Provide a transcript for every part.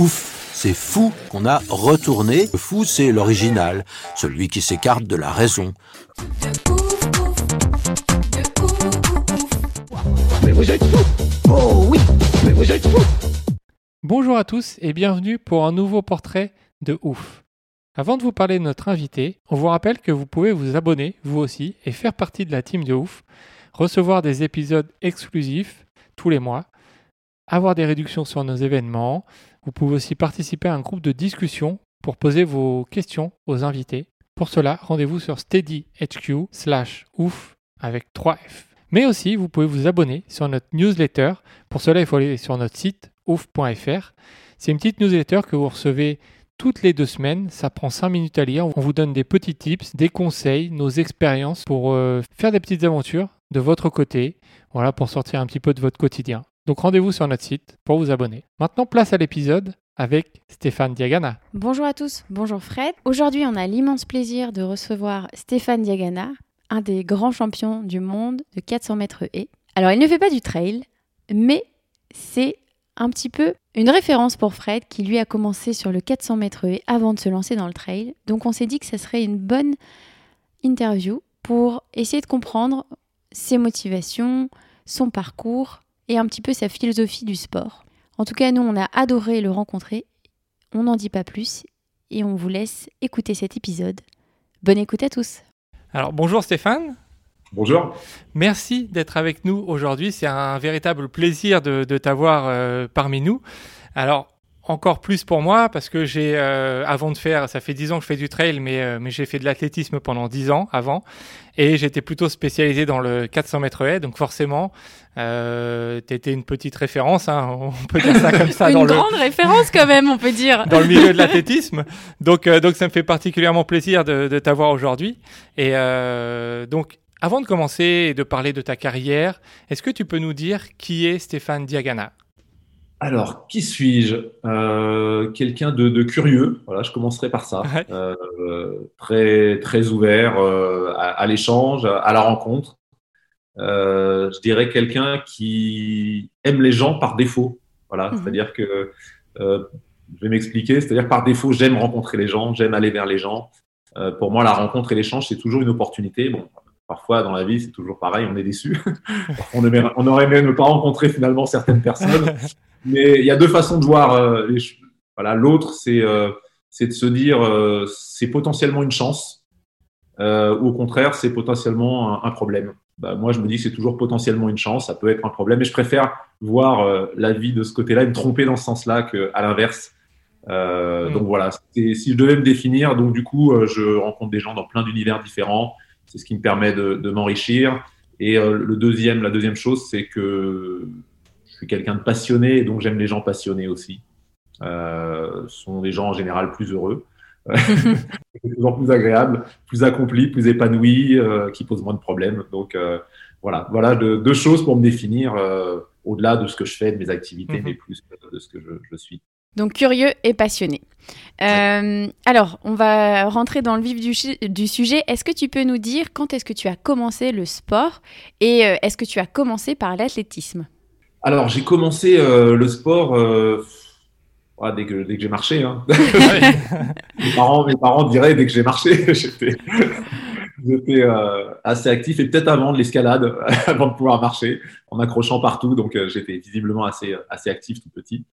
Ouf, c'est fou qu'on a retourné. Le fou, c'est l'original, celui qui s'écarte de la raison. Bonjour à tous et bienvenue pour un nouveau portrait de ouf. Avant de vous parler de notre invité, on vous rappelle que vous pouvez vous abonner, vous aussi, et faire partie de la team de ouf, recevoir des épisodes exclusifs tous les mois, avoir des réductions sur nos événements. Vous pouvez aussi participer à un groupe de discussion pour poser vos questions aux invités. Pour cela, rendez-vous sur steadyhq slash ouf avec 3F. Mais aussi, vous pouvez vous abonner sur notre newsletter. Pour cela, il faut aller sur notre site ouf.fr. C'est une petite newsletter que vous recevez toutes les deux semaines. Ça prend 5 minutes à lire. On vous donne des petits tips, des conseils, nos expériences pour euh, faire des petites aventures de votre côté. Voilà, pour sortir un petit peu de votre quotidien. Donc rendez-vous sur notre site pour vous abonner. Maintenant, place à l'épisode avec Stéphane Diagana. Bonjour à tous, bonjour Fred. Aujourd'hui, on a l'immense plaisir de recevoir Stéphane Diagana, un des grands champions du monde de 400 mètres haies. Alors, il ne fait pas du trail, mais c'est un petit peu une référence pour Fred qui lui a commencé sur le 400 mètres haies avant de se lancer dans le trail. Donc, on s'est dit que ça serait une bonne interview pour essayer de comprendre ses motivations, son parcours et un petit peu sa philosophie du sport. En tout cas, nous, on a adoré le rencontrer. On n'en dit pas plus et on vous laisse écouter cet épisode. Bonne écoute à tous. Alors bonjour Stéphane. Bonjour. Merci d'être avec nous aujourd'hui. C'est un véritable plaisir de, de t'avoir euh, parmi nous. Alors, encore plus pour moi parce que j'ai, euh, avant de faire, ça fait 10 ans que je fais du trail, mais, euh, mais j'ai fait de l'athlétisme pendant 10 ans avant. Et j'étais plutôt spécialisé dans le 400 mètres haies. Donc forcément, euh, tu étais une petite référence, hein, on peut dire ça comme ça, Une dans le, grande référence quand même, on peut dire. dans le milieu de l'athlétisme. Donc, euh, donc ça me fait particulièrement plaisir de, de t'avoir aujourd'hui. Et euh, donc, avant de commencer et de parler de ta carrière, est-ce que tu peux nous dire qui est Stéphane Diagana? Alors, qui suis-je? Euh, Quelqu'un de, de curieux. Voilà, je commencerai par ça. Ouais. Euh, très très ouvert euh, à, à l'échange, à la rencontre. Euh, je dirais quelqu'un qui aime les gens par défaut. Voilà, Mhm. c'est-à-dire que euh, je vais m'expliquer. C'est-à-dire par défaut, j'aime rencontrer les gens, j'aime aller vers les gens. Euh, pour moi, la rencontre et l'échange, c'est toujours une opportunité. Bon, parfois dans la vie, c'est toujours pareil, on est déçu. on, aimerait, on aurait aimé ne pas rencontrer finalement certaines personnes. Mais il y a deux façons de voir euh, les Voilà, l'autre, c'est euh, c'est de se dire euh, c'est potentiellement une chance, euh, ou au contraire, c'est potentiellement un, un problème. Bah, moi, je me dis que c'est toujours potentiellement une chance, ça peut être un problème, et je préfère voir euh, la vie de ce côté-là et me tromper dans ce sens-là qu'à l'inverse. Euh, Mm. Donc voilà, si je devais me définir, donc du coup, euh, je rencontre des gens dans plein d'univers différents, c'est ce qui me permet de, de m'enrichir. Et euh, le deuxième, la deuxième chose, c'est que suis quelqu'un de passionné, et donc j'aime les gens passionnés aussi. Euh, ce sont des gens en général plus heureux, toujours plus agréables, plus accomplis, plus épanouis, euh, qui posent moins de problèmes. Donc euh, voilà, voilà de- deux choses pour me définir euh, au-delà de ce que je fais, de mes activités, Mhm. mais plus de ce que je, je suis. Donc curieux et passionné. Euh, alors, on va rentrer dans le vif du, sujet. Est-ce que tu peux nous dire quand est-ce que tu as commencé le sport et euh, est-ce que tu as commencé par l'athlétisme? Alors j'ai commencé euh, le sport euh, ouais, dès que dès que j'ai marché. Hein. mes, parents, mes parents diraient dès que j'ai marché, j'étais j'étais, euh, assez actif et peut-être avant de l'escalade, avant de pouvoir marcher, en accrochant partout. Donc euh, j'étais visiblement assez assez actif tout petit.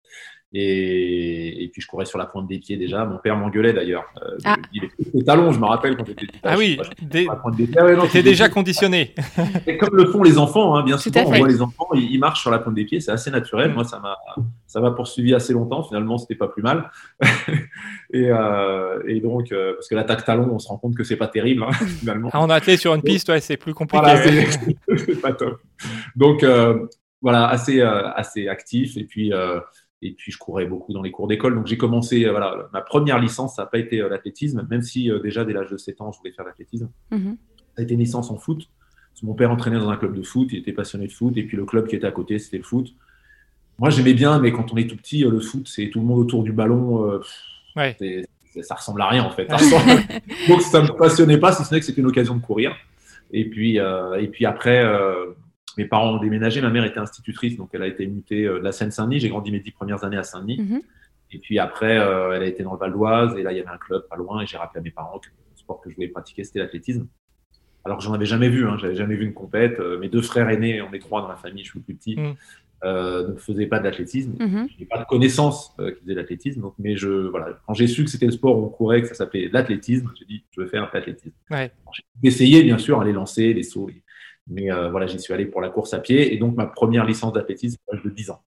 Et, et puis je courais sur la pointe des pieds déjà. Mon père m'engueulait d'ailleurs. Euh, Ah. Il était les talons, je me rappelle quand j'étais petit. Ah oui, des. Ah ouais, c'était- déjà conditionné. et comme le font les enfants, hein, bien Tout souvent, on voit les enfants, ils, ils marchent sur la pointe des pieds, c'est assez naturel. Mm. Moi, ça m'a, ça m'a poursuivi assez longtemps. Finalement, c'était pas plus mal. et, euh, et donc, euh, parce que l'attaque talon, on se rend compte que c'est pas terrible hein, finalement. Ah, on a attelé sur une piste, ouais, c'est plus compliqué. Voilà, c'est pas top. Donc, euh, voilà, assez, assez actif. Et puis, et puis, je courais beaucoup dans les cours d'école. Donc, j'ai commencé, voilà, ma première licence, ça n'a pas été l'athlétisme, même si déjà dès l'âge de 7 ans, je voulais faire l'athlétisme. Mm-hmm. Ça a été une licence en foot. Mon père entraînait dans un club de foot, il était passionné de foot, et puis le club qui était à côté, c'était le foot. Moi, j'aimais bien, mais quand on est tout petit, le foot, c'est tout le monde autour du ballon. ouais ça ressemble à rien en fait. Donc ça me passionnait pas, si ce n'est que c'était une occasion de courir. Et puis, euh, et puis après, euh, mes parents ont déménagé. Ma mère était institutrice, donc elle a été mutée euh, de la Seine-Saint-Denis. J'ai grandi mes dix premières années à Saint-Denis. Mhm. Et puis après, elle a été dans le Val d'Oise. Et là, il y avait un club pas loin. Et j'ai rappelé à mes parents que le sport que je voulais pratiquer, c'était l'athlétisme. Alors que j'en avais jamais vu. Hein. J'avais jamais vu une compète. mes deux frères aînés, on est trois dans la famille, je suis le plus petit. Mhm euh, ne faisait pas d'athlétisme. Mhm. Je n'ai pas de connaissance euh, qui faisait de l'athlétisme. Mais je, voilà, quand j'ai su que c'était le sport où on courait, que ça s'appelait l'athlétisme, j'ai dit, je veux faire un peu d'athlétisme. Ouais. J'ai essayé, bien sûr, à les lancer, les sauts. Mais euh, voilà, j'y suis allé pour la course à pied. Et donc, ma première licence d'athlétisme, de 10 ans.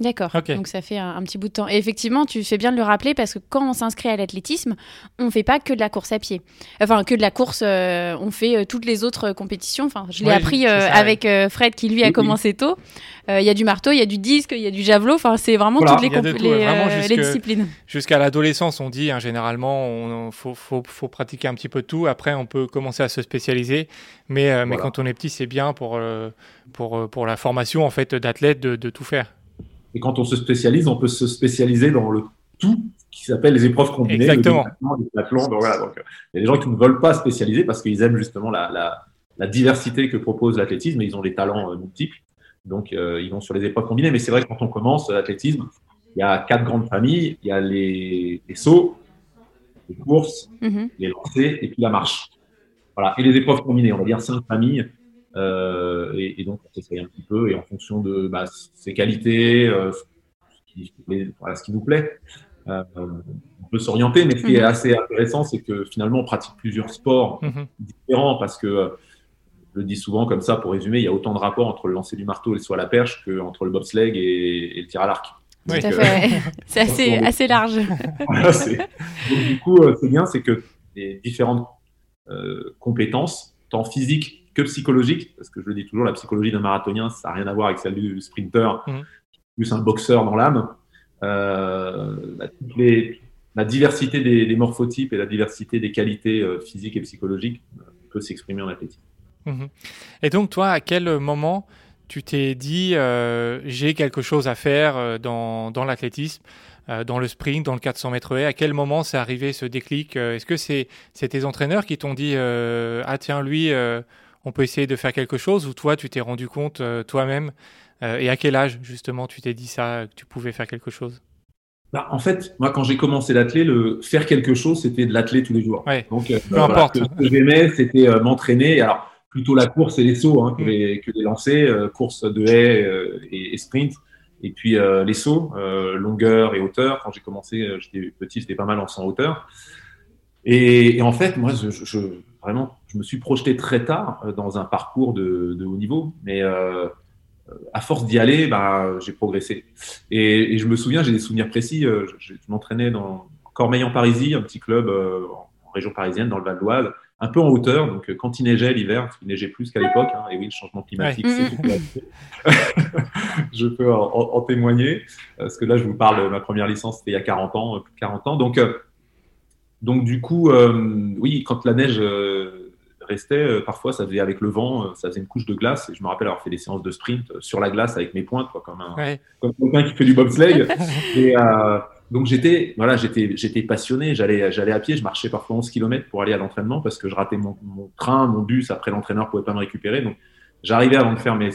D'accord. Donc ça fait un, petit bout de temps. Et effectivement, tu fais bien de le rappeler parce que quand on s'inscrit à l'athlétisme, on ne fait pas que de la course à pied. Enfin, que de la course, euh, on fait euh, toutes les autres compétitions. Enfin, je l'ai appris euh, avec Fred qui lui a commencé tôt. Il y a du marteau, il y a du disque, il y a du javelot. Enfin, c'est vraiment toutes les, les, disciplines. Jusqu'à l'adolescence, on dit hein, généralement, il faut, faut, faut, pratiquer un petit peu tout. Après, on peut commencer à se spécialiser. Mais, mais quand on est petit, c'est bien pour, pour, pour la formation en fait d'athlète de, de tout faire. Et quand on se spécialise, on peut se spécialiser dans le tout qui s'appelle les épreuves combinées. Exactement. donc, voilà, donc, il y a des gens qui ne veulent pas spécialiser parce qu'ils aiment justement la, la, la, diversité que propose l'athlétisme et ils ont des talents euh, multiples. Donc, euh, ils vont sur les épreuves combinées. Mais c'est vrai que quand on commence l'athlétisme, il y a quatre grandes familles. Il y a les, les sauts, les courses, mm-hmm. les lancers et puis la marche. Voilà. Et les épreuves combinées, on va dire cinq familles euh, et, et, donc, on s'essaye un petit peu et en fonction de bah, ses qualités, euh, ce, qui, voilà, ce qui nous plaît, euh, on peut s'orienter. Mais ce qui est mhm. assez intéressant, c'est que finalement, on pratique plusieurs sports mhm. différents parce que je le dis souvent comme ça pour résumer, il y a autant de rapports entre le lancer du marteau et le saut à la perche qu'entre le bobsleigh et, et le tir à l'arc. Oui. Tout à fait. c'est assez, assez large. voilà, donc, du coup, c'est bien, c'est que les différentes euh, compétences, tant physiques que psychologique, parce que je le dis toujours, la psychologie d'un marathonien, ça n'a rien à voir avec celle du sprinter, mmh. plus un boxeur dans l'âme. Euh, la diversité des, morphotypes et la diversité des qualités euh, physiques et psychologiques euh, peut s'exprimer en athlétisme. Mmh. Et donc, toi, à quel moment tu t'es dit j'ai quelque chose à faire dans, dans l'athlétisme dans le sprint, dans le 400 mètres haies? À quel moment c'est arrivé ce déclic Est-ce que c'est tes entraîneurs qui t'ont dit Ah tiens, lui, on peut essayer de faire quelque chose ou toi, tu t'es rendu compte euh, toi-même euh, Et à quel âge, justement, tu t'es dit ça, que tu pouvais faire quelque chose? Bah, en fait, moi, quand j'ai commencé l'athlé, le faire quelque chose, c'était de l'athlé tous les jours. Donc, euh, peu importe. Ce que j'aimais, c'était m'entraîner. Alors, plutôt la course et les sauts hein, que, mm. les, que les lancers, course de haies et, sprint. Et puis les sauts, longueur et hauteur. Quand j'ai commencé, j'étais petit, c'était pas mal en 100 hauteur. Et, en fait, moi, je, vraiment, je me suis projeté très tard euh, dans un parcours de, haut niveau, mais euh, à force d'y aller, bah, j'ai progressé. Et, je me souviens, j'ai des souvenirs précis. Euh, je, m'entraînais dans Cormeil-en-Parisis, un petit club en région parisienne, dans le Val d'Oise, un peu en hauteur. Donc, quand il neigeait l'hiver, parce qu'il neigeait plus qu'à l'époque, hein, et oui, le changement climatique, c'est Je peux en, témoigner, parce que là, je vous parle, ma première licence, c'était il y a 40 ans, plus de 40 ans. Donc, donc du coup, euh, oui, quand la neige euh, restait, euh, parfois ça faisait avec le vent, ça faisait une couche de glace. Et je me rappelle avoir fait des séances de sprint sur la glace avec mes pointes, quoi, comme un comme quelqu'un qui fait du bobsleigh. et donc j'étais voilà, j'étais j'étais passionné. J'allais j'allais à pied, je marchais parfois 11 km pour aller à l'entraînement parce que je ratais mon, mon train, mon bus. Après l'entraîneur pouvait pas me récupérer, donc j'arrivais avant de faire mes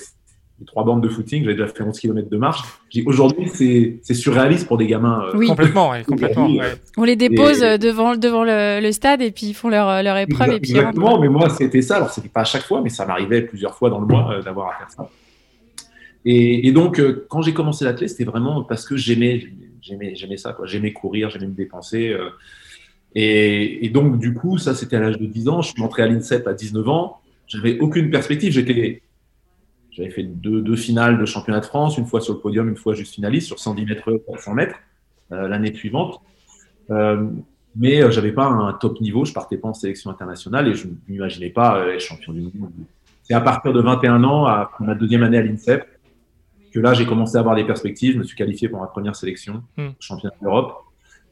trois bandes de footing, j'avais déjà fait 11 km de marche. Aujourd'hui, c'est surréaliste pour des gamins. Euh, oui. Complètement, complètement. On les dépose devant, devant le, stade et puis ils font leur, leur épreuve. et puis exactement, mais moi, c'était ça. Alors, c'était pas à chaque fois, mais ça m'arrivait plusieurs fois dans le mois euh, d'avoir à faire ça. Et, donc, euh, quand j'ai commencé l'athlète, c'était vraiment parce que j'aimais j'aimais ça. J'aimais courir, j'aimais me dépenser. et, et, donc, du coup, ça, c'était à l'âge de 10 ans. Je suis entré à l'INSEP à 19 ans. J'avais aucune perspective. J'étais j'avais fait deux, finales de championnat de France, une fois sur le podium, une fois juste finaliste sur 110 mètres, 400 mètres euh, l'année suivante. Euh, mais euh, j'avais pas un top niveau, je partais pas en sélection internationale et je ne m'imaginais pas être champion du monde. C'est à partir de 21 ans, à ma deuxième année à l'INSEP, que là, j'ai commencé à avoir des perspectives. Je me suis qualifié pour ma première sélection Mm. au championnat d'Europe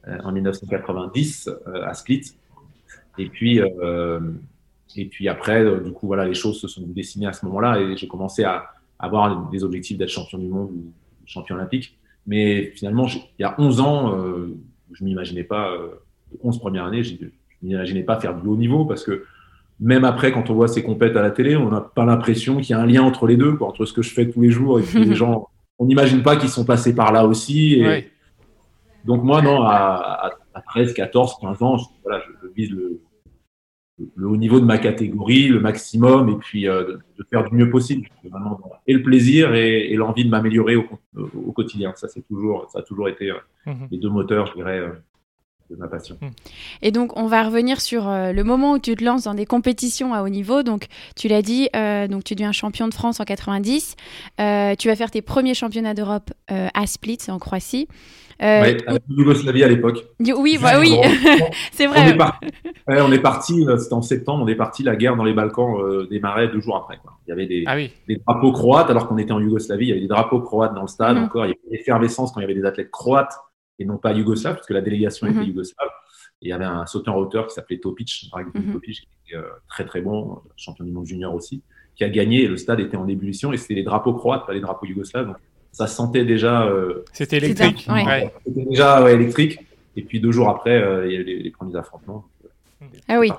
euh, en 1990 euh, à Split. Et puis, euh, et puis après, euh, du coup, voilà, les choses se sont dessinées à ce moment-là et j'ai commencé à avoir des objectifs d'être champion du monde ou champion olympique. Mais finalement, il y a 11 ans, euh, je m'imaginais pas, euh, les 11 premières années, je m'imaginais pas faire du haut niveau parce que même après, quand on voit ces compètes à la télé, on n'a pas l'impression qu'il y a un lien entre les deux, quoi, entre ce que je fais tous les jours et puis les gens. On n'imagine pas qu'ils sont passés par là aussi. Et Ouais. Donc moi, non, à, à- à 13, 14, 15 ans, je, voilà, je, je vise le, le haut niveau de ma catégorie, le maximum, et puis euh, de, de faire du mieux possible. Vraiment, et le plaisir et, et l'envie de m'améliorer au, au quotidien. Ça, c'est toujours, ça a toujours été euh, Mhm. les deux moteurs, je dirais, euh, de ma passion. Et donc, on va revenir sur euh, le moment où tu te lances dans des compétitions à haut niveau. Donc, tu l'as dit, euh, donc tu deviens champion de France en 90. Euh, tu vas faire tes premiers championnats d'Europe euh, à Split, en Croatie. Euh, Ouais, avec Yougoslavie à l'époque. oui, bah oui, c'est on, vrai. est par- ouais, on est parti, euh, c'était en septembre, on est parti, la guerre dans les Balkans euh, démarrait deux jours après. Quoi. Il y avait des, Ah oui. des drapeaux croates, alors qu'on était en Yougoslavie, il y avait des drapeaux croates dans le stade Mhm. encore, il y avait une effervescence quand il y avait des athlètes croates et non pas yougoslaves, parce que la délégation Mhm. était yougoslave. Et il y avait un sauteur en hauteur qui s'appelait Topic, Mhm. Topic, qui était euh, très très bon, champion du monde junior aussi, qui a gagné et le stade était en ébullition et c'était les drapeaux croates, pas les drapeaux yougoslaves. Donc ça se sentait déjà, euh, C'était électrique. ça, ouais. Ouais. c'était déjà ouais, électrique. Et puis deux jours après, euh, il y a eu les, les premiers affrontements. Ah oui.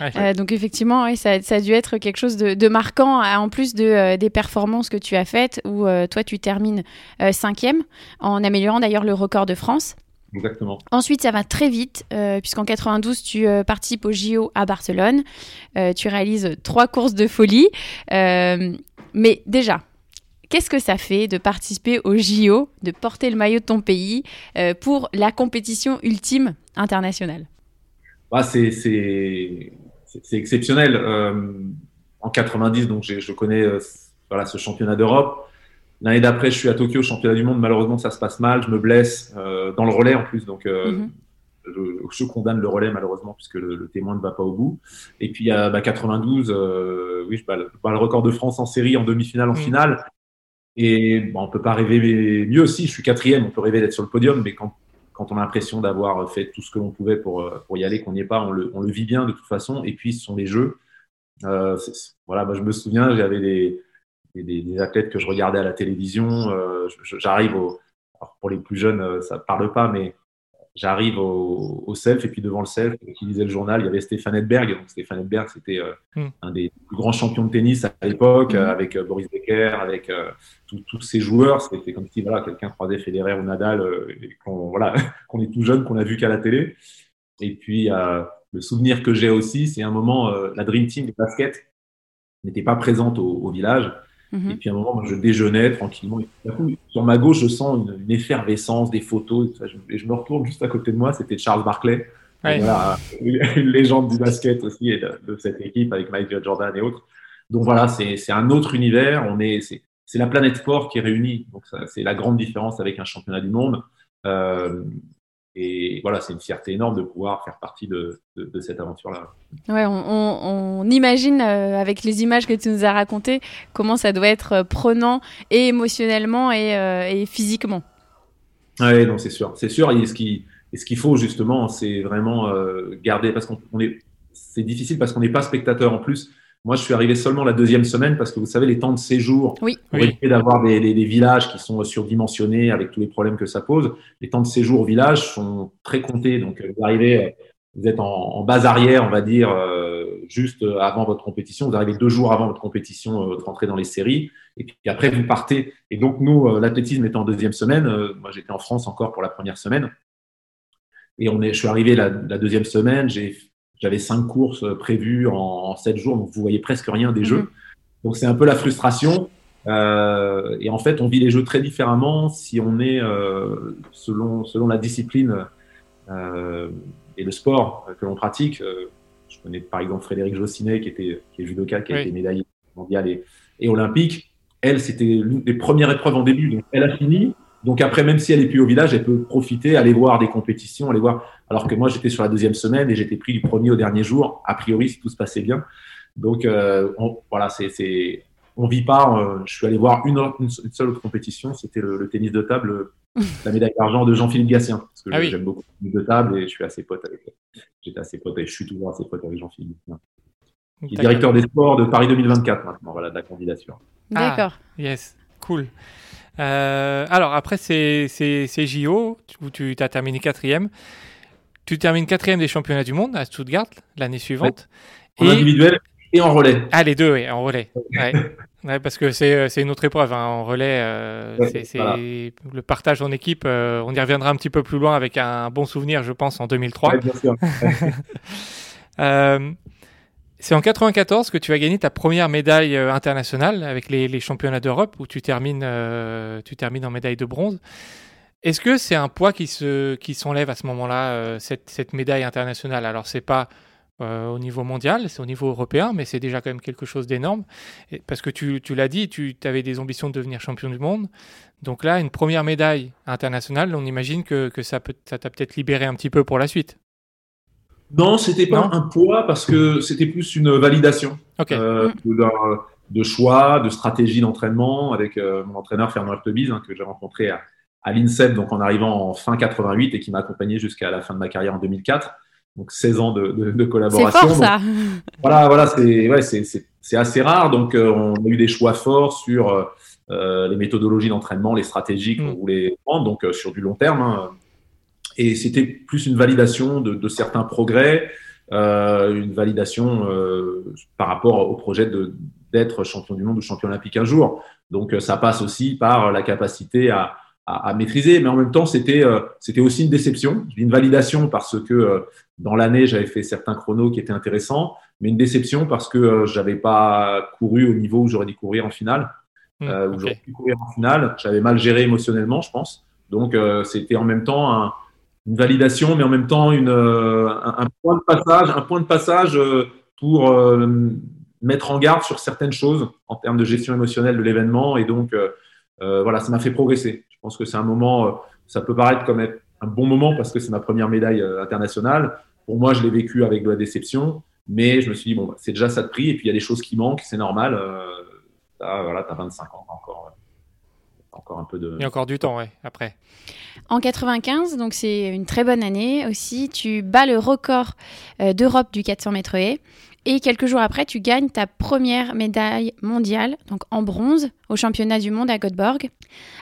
Ouais. Euh, donc effectivement, oui, ça, ça a dû être quelque chose de, de marquant, en plus de, euh, des performances que tu as faites, où euh, toi tu termines euh, cinquième, en améliorant d'ailleurs le record de France. Exactement. Ensuite, ça va très vite, euh, puisqu'en 92, tu euh, participes au JO à Barcelone. Euh, tu réalises trois courses de folie. Euh, mais déjà, qu'est-ce que ça fait de participer au JO, de porter le maillot de ton pays euh, pour la compétition ultime internationale? Bah, c'est c'est- exceptionnel. Euh, en 90, donc je connais euh, voilà, ce championnat d'Europe. L'année d'après, je suis à Tokyo, championnat du monde. Malheureusement, ça se passe mal. Je me blesse euh, dans le relais en plus. Donc, Mhm. je, je condamne le relais malheureusement puisque le, le témoin ne va pas au bout. Et puis, à bah, 92, euh, oui, je bats, le, je bats le record de France en série, en demi-finale, en Mhm. finale. Et on peut pas rêver mieux aussi. Je suis quatrième, on peut rêver d'être sur le podium, mais quand, quand on a l'impression d'avoir fait tout ce que l'on pouvait pour, euh, pour y aller, qu'on n'y est pas, on le, on le vit bien de toute façon. Et puis, ce sont les jeux. Euh, voilà, moi, je me souviens, j'avais des, des, athlètes que je regardais à la télévision. Euh, J'arrive au. pour les plus jeunes, ça parle pas, mais j'arrive au, au self et puis devant le self, qui lisait le journal, il y avait Stéphane Edberg. Donc Stéphane Edberg, c'était euh, Mm. un des plus grands champions de tennis à l'époque, Mm. euh, avec euh, Boris Becker, avec euh, tous- ces joueurs. C'était comme si voilà, quelqu'un croisait Federer ou Nadal, et qu'on voilà, qu'on est tout jeune, qu'on a vu qu'à la télé. Et puis le souvenir que j'ai aussi, c'est un moment, la Dream Team de basket n'était pas présente au, au village. Mhm. Et puis à un moment, moi, je déjeunais tranquillement. Et tout coup, sur ma gauche, je sens une, une effervescence, des photos. Et, tout ça. Je, et je me retourne juste à côté de moi, c'était Charles. Ouais. Voilà, une, légende du basket aussi et de, de cette équipe avec Michael Jordan et autres. Donc voilà, c'est c'est un autre univers. On est, c'est c'est la planète sport qui est réunie. Donc c'est la grande différence avec un championnat du monde. Euh, et voilà, c'est une fierté énorme de pouvoir faire partie de, de, de cette aventure-là. Ouais, on, on- on imagine euh, avec les images que tu nous as racontées comment ça doit être euh, prenant et émotionnellement et, euh, et physiquement. Oui, non, c'est sûr. C'est sûr. Et ce qui, et ce qu'il faut justement, c'est vraiment euh, garder, parce qu'on on est, c'est difficile parce qu'on n'est pas spectateur en plus. Moi, je suis arrivé seulement la deuxième semaine parce que vous savez, les temps de séjour, Oui. pour Oui. éviter d'avoir des, des- des villages qui sont surdimensionnés avec tous les problèmes que ça pose, les temps de séjour au village sont très comptés. Donc, euh, vous arrivez, euh, vous êtes en, en base arrière, on va dire, euh, juste avant votre compétition. Vous arrivez deux jours avant votre compétition, votre entrée dans les séries. Et puis après, vous partez. Et donc, nous, l'athlétisme était en deuxième semaine. Euh, moi, j'étais en France encore pour la première semaine. Et on est, je suis arrivé la, la deuxième semaine. J'ai, j'avais cinq courses prévues en, sept jours. Donc, vous voyez presque rien des Mhm. jeux. Donc, c'est un peu la frustration. Euh, et en fait, on vit les jeux très différemment si on est euh, selon, selon la discipline euh, et le sport que l'on pratique. Euh, je connais par exemple Frédéric Jossinet, qui, était, qui est judoka, qui a été médaillé mondial et, et olympique. Elle, c'était l'une des premières épreuves en début. Donc, elle a fini. Donc après, même si elle est plus au village, elle peut profiter, aller voir des compétitions, aller voir. Alors que moi, j'étais sur la deuxième semaine et j'étais pris du premier au dernier jour, a priori, si tout se passait bien. Donc euh, on- voilà, c'est, on vit pas. je suis allé voir une, une seule autre compétition, c'était le, tennis de table, la médaille d'argent de Jean-Philippe Gatien, parce que ah j'aime beaucoup le tennis de table et je suis assez pote avec. J'étais assez pote et je suis toujours assez pote avec Jean-Philippe. Qui est directeur des sports de Paris 2024 maintenant, voilà, de la candidature. D'accord. Ah, yes, cool. Euh, alors après c'est JO où tu as terminé quatrième. Tu termines quatrième des championnats du monde à Stuttgart l'année suivante. En et... individuel et en relais. Ah les deux, oui, en relais. Ouais. parce que c'est une autre épreuve hein. en relais. Euh, c'est le partage en équipe. Euh, on y reviendra un petit peu plus loin avec un bon souvenir, je pense, en 2003. bien sûr. C'est en 94 que tu as gagné ta première médaille euh, internationale avec les, championnats d'Europe où tu termines, euh, tu termines en médaille de bronze. Est-ce que c'est un poids qui se qui s'enlève à ce moment-là euh, cette, médaille internationale? Alors c'est pas au niveau mondial, c'est au niveau européen, mais c'est déjà quand même quelque chose d'énorme. Parce que tu, tu l'as dit, tu avais des ambitions de devenir champion du monde. Donc là, une première médaille internationale, on imagine que, que ça t'a peut-être libéré un petit peu pour la suite. Non, c'était pas un poids parce que c'était plus une validation euh, de, choix, de stratégie d'entraînement avec euh, mon entraîneur Fernand Artebise hein, que j'ai rencontré à, l'INSEP donc en arrivant en fin 88 et qui m'a accompagné jusqu'à la fin de ma carrière en 2004. Donc 16 ans de, de, collaboration. C'est fort ça. voilà, voilà, c'est ouais, c'est assez rare. Donc euh, on a eu des choix forts sur les méthodologies d'entraînement, les stratégies qu'on mm. voulait prendre, donc sur du long terme. Hein, et c'était plus une validation de, de certains progrès, euh, une validation euh, par rapport au projet d'être champion du monde ou champion olympique un jour. Donc ça passe aussi par la capacité à, à, à maîtriser, mais en même temps c'était euh, c'était aussi une déception, une validation parce que euh, dans l'année j'avais fait certains chronos qui étaient intéressants, mais une déception parce que euh, j'avais pas couru au niveau où j'aurais dû courir en finale. Mmh, où j'aurais pu courir en finale, j'avais mal géré émotionnellement, je pense. Donc c'était en même temps un, une validation, mais en même temps une, euh, un, point de passage, un point de passage euh, pour euh, mettre en garde sur certaines choses en termes de gestion émotionnelle de l'événement. Et donc, voilà, ça m'a fait progresser. Je pense que c'est un moment, ça peut paraître comme un bon moment parce que c'est ma première médaille internationale. Pour moi, je l'ai vécu avec de la déception, mais je me suis dit, bon, c'est déjà ça de prix. Et puis, il y a des choses qui manquent, c'est normal. voilà, tu as 25 ans encore encore un peu de. Il y a encore du temps, ouais, après. En 95, donc c'est une très bonne année aussi. Tu bats le record euh, d'Europe du 400 mètres haies. Et quelques jours après, tu gagnes ta première médaille mondiale, donc en bronze, au championnat du monde à Göteborg.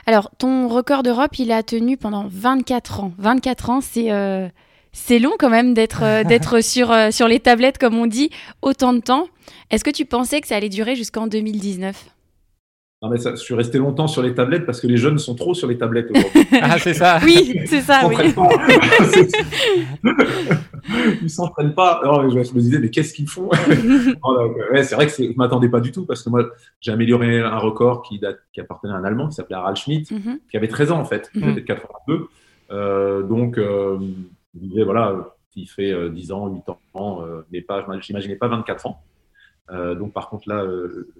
Alors, ton record d'Europe, il a tenu pendant 24 ans. 24 ans, c'est euh, c'est long quand même d'être euh, d'être sur, sur les tablettes, comme on dit, autant de temps. Est-ce que tu pensais que ça allait durer jusqu'en 2019 non, mais ça, je suis resté longtemps sur les tablettes parce que les jeunes sont trop sur les tablettes aujourd'hui. ah, c'est ça Oui, c'est ça, oui. Ils s'entraînent pas. Alors, je, me disais, mais qu'est-ce qu'ils font? C'est vrai que je ne m'attendais pas du tout parce que moi, j'ai amélioré un record qui, date, qui appartenait à un Allemand qui s'appelait Harald Schmidt, mhm. qui avait 13 ans en fait, qui était 82. Euh, donc, euh, je me disais, voilà, il fait 10 euh, ans, 8 ans, euh, mais pas, j'imaginais pas 24 ans. Euh, donc, par contre, là, le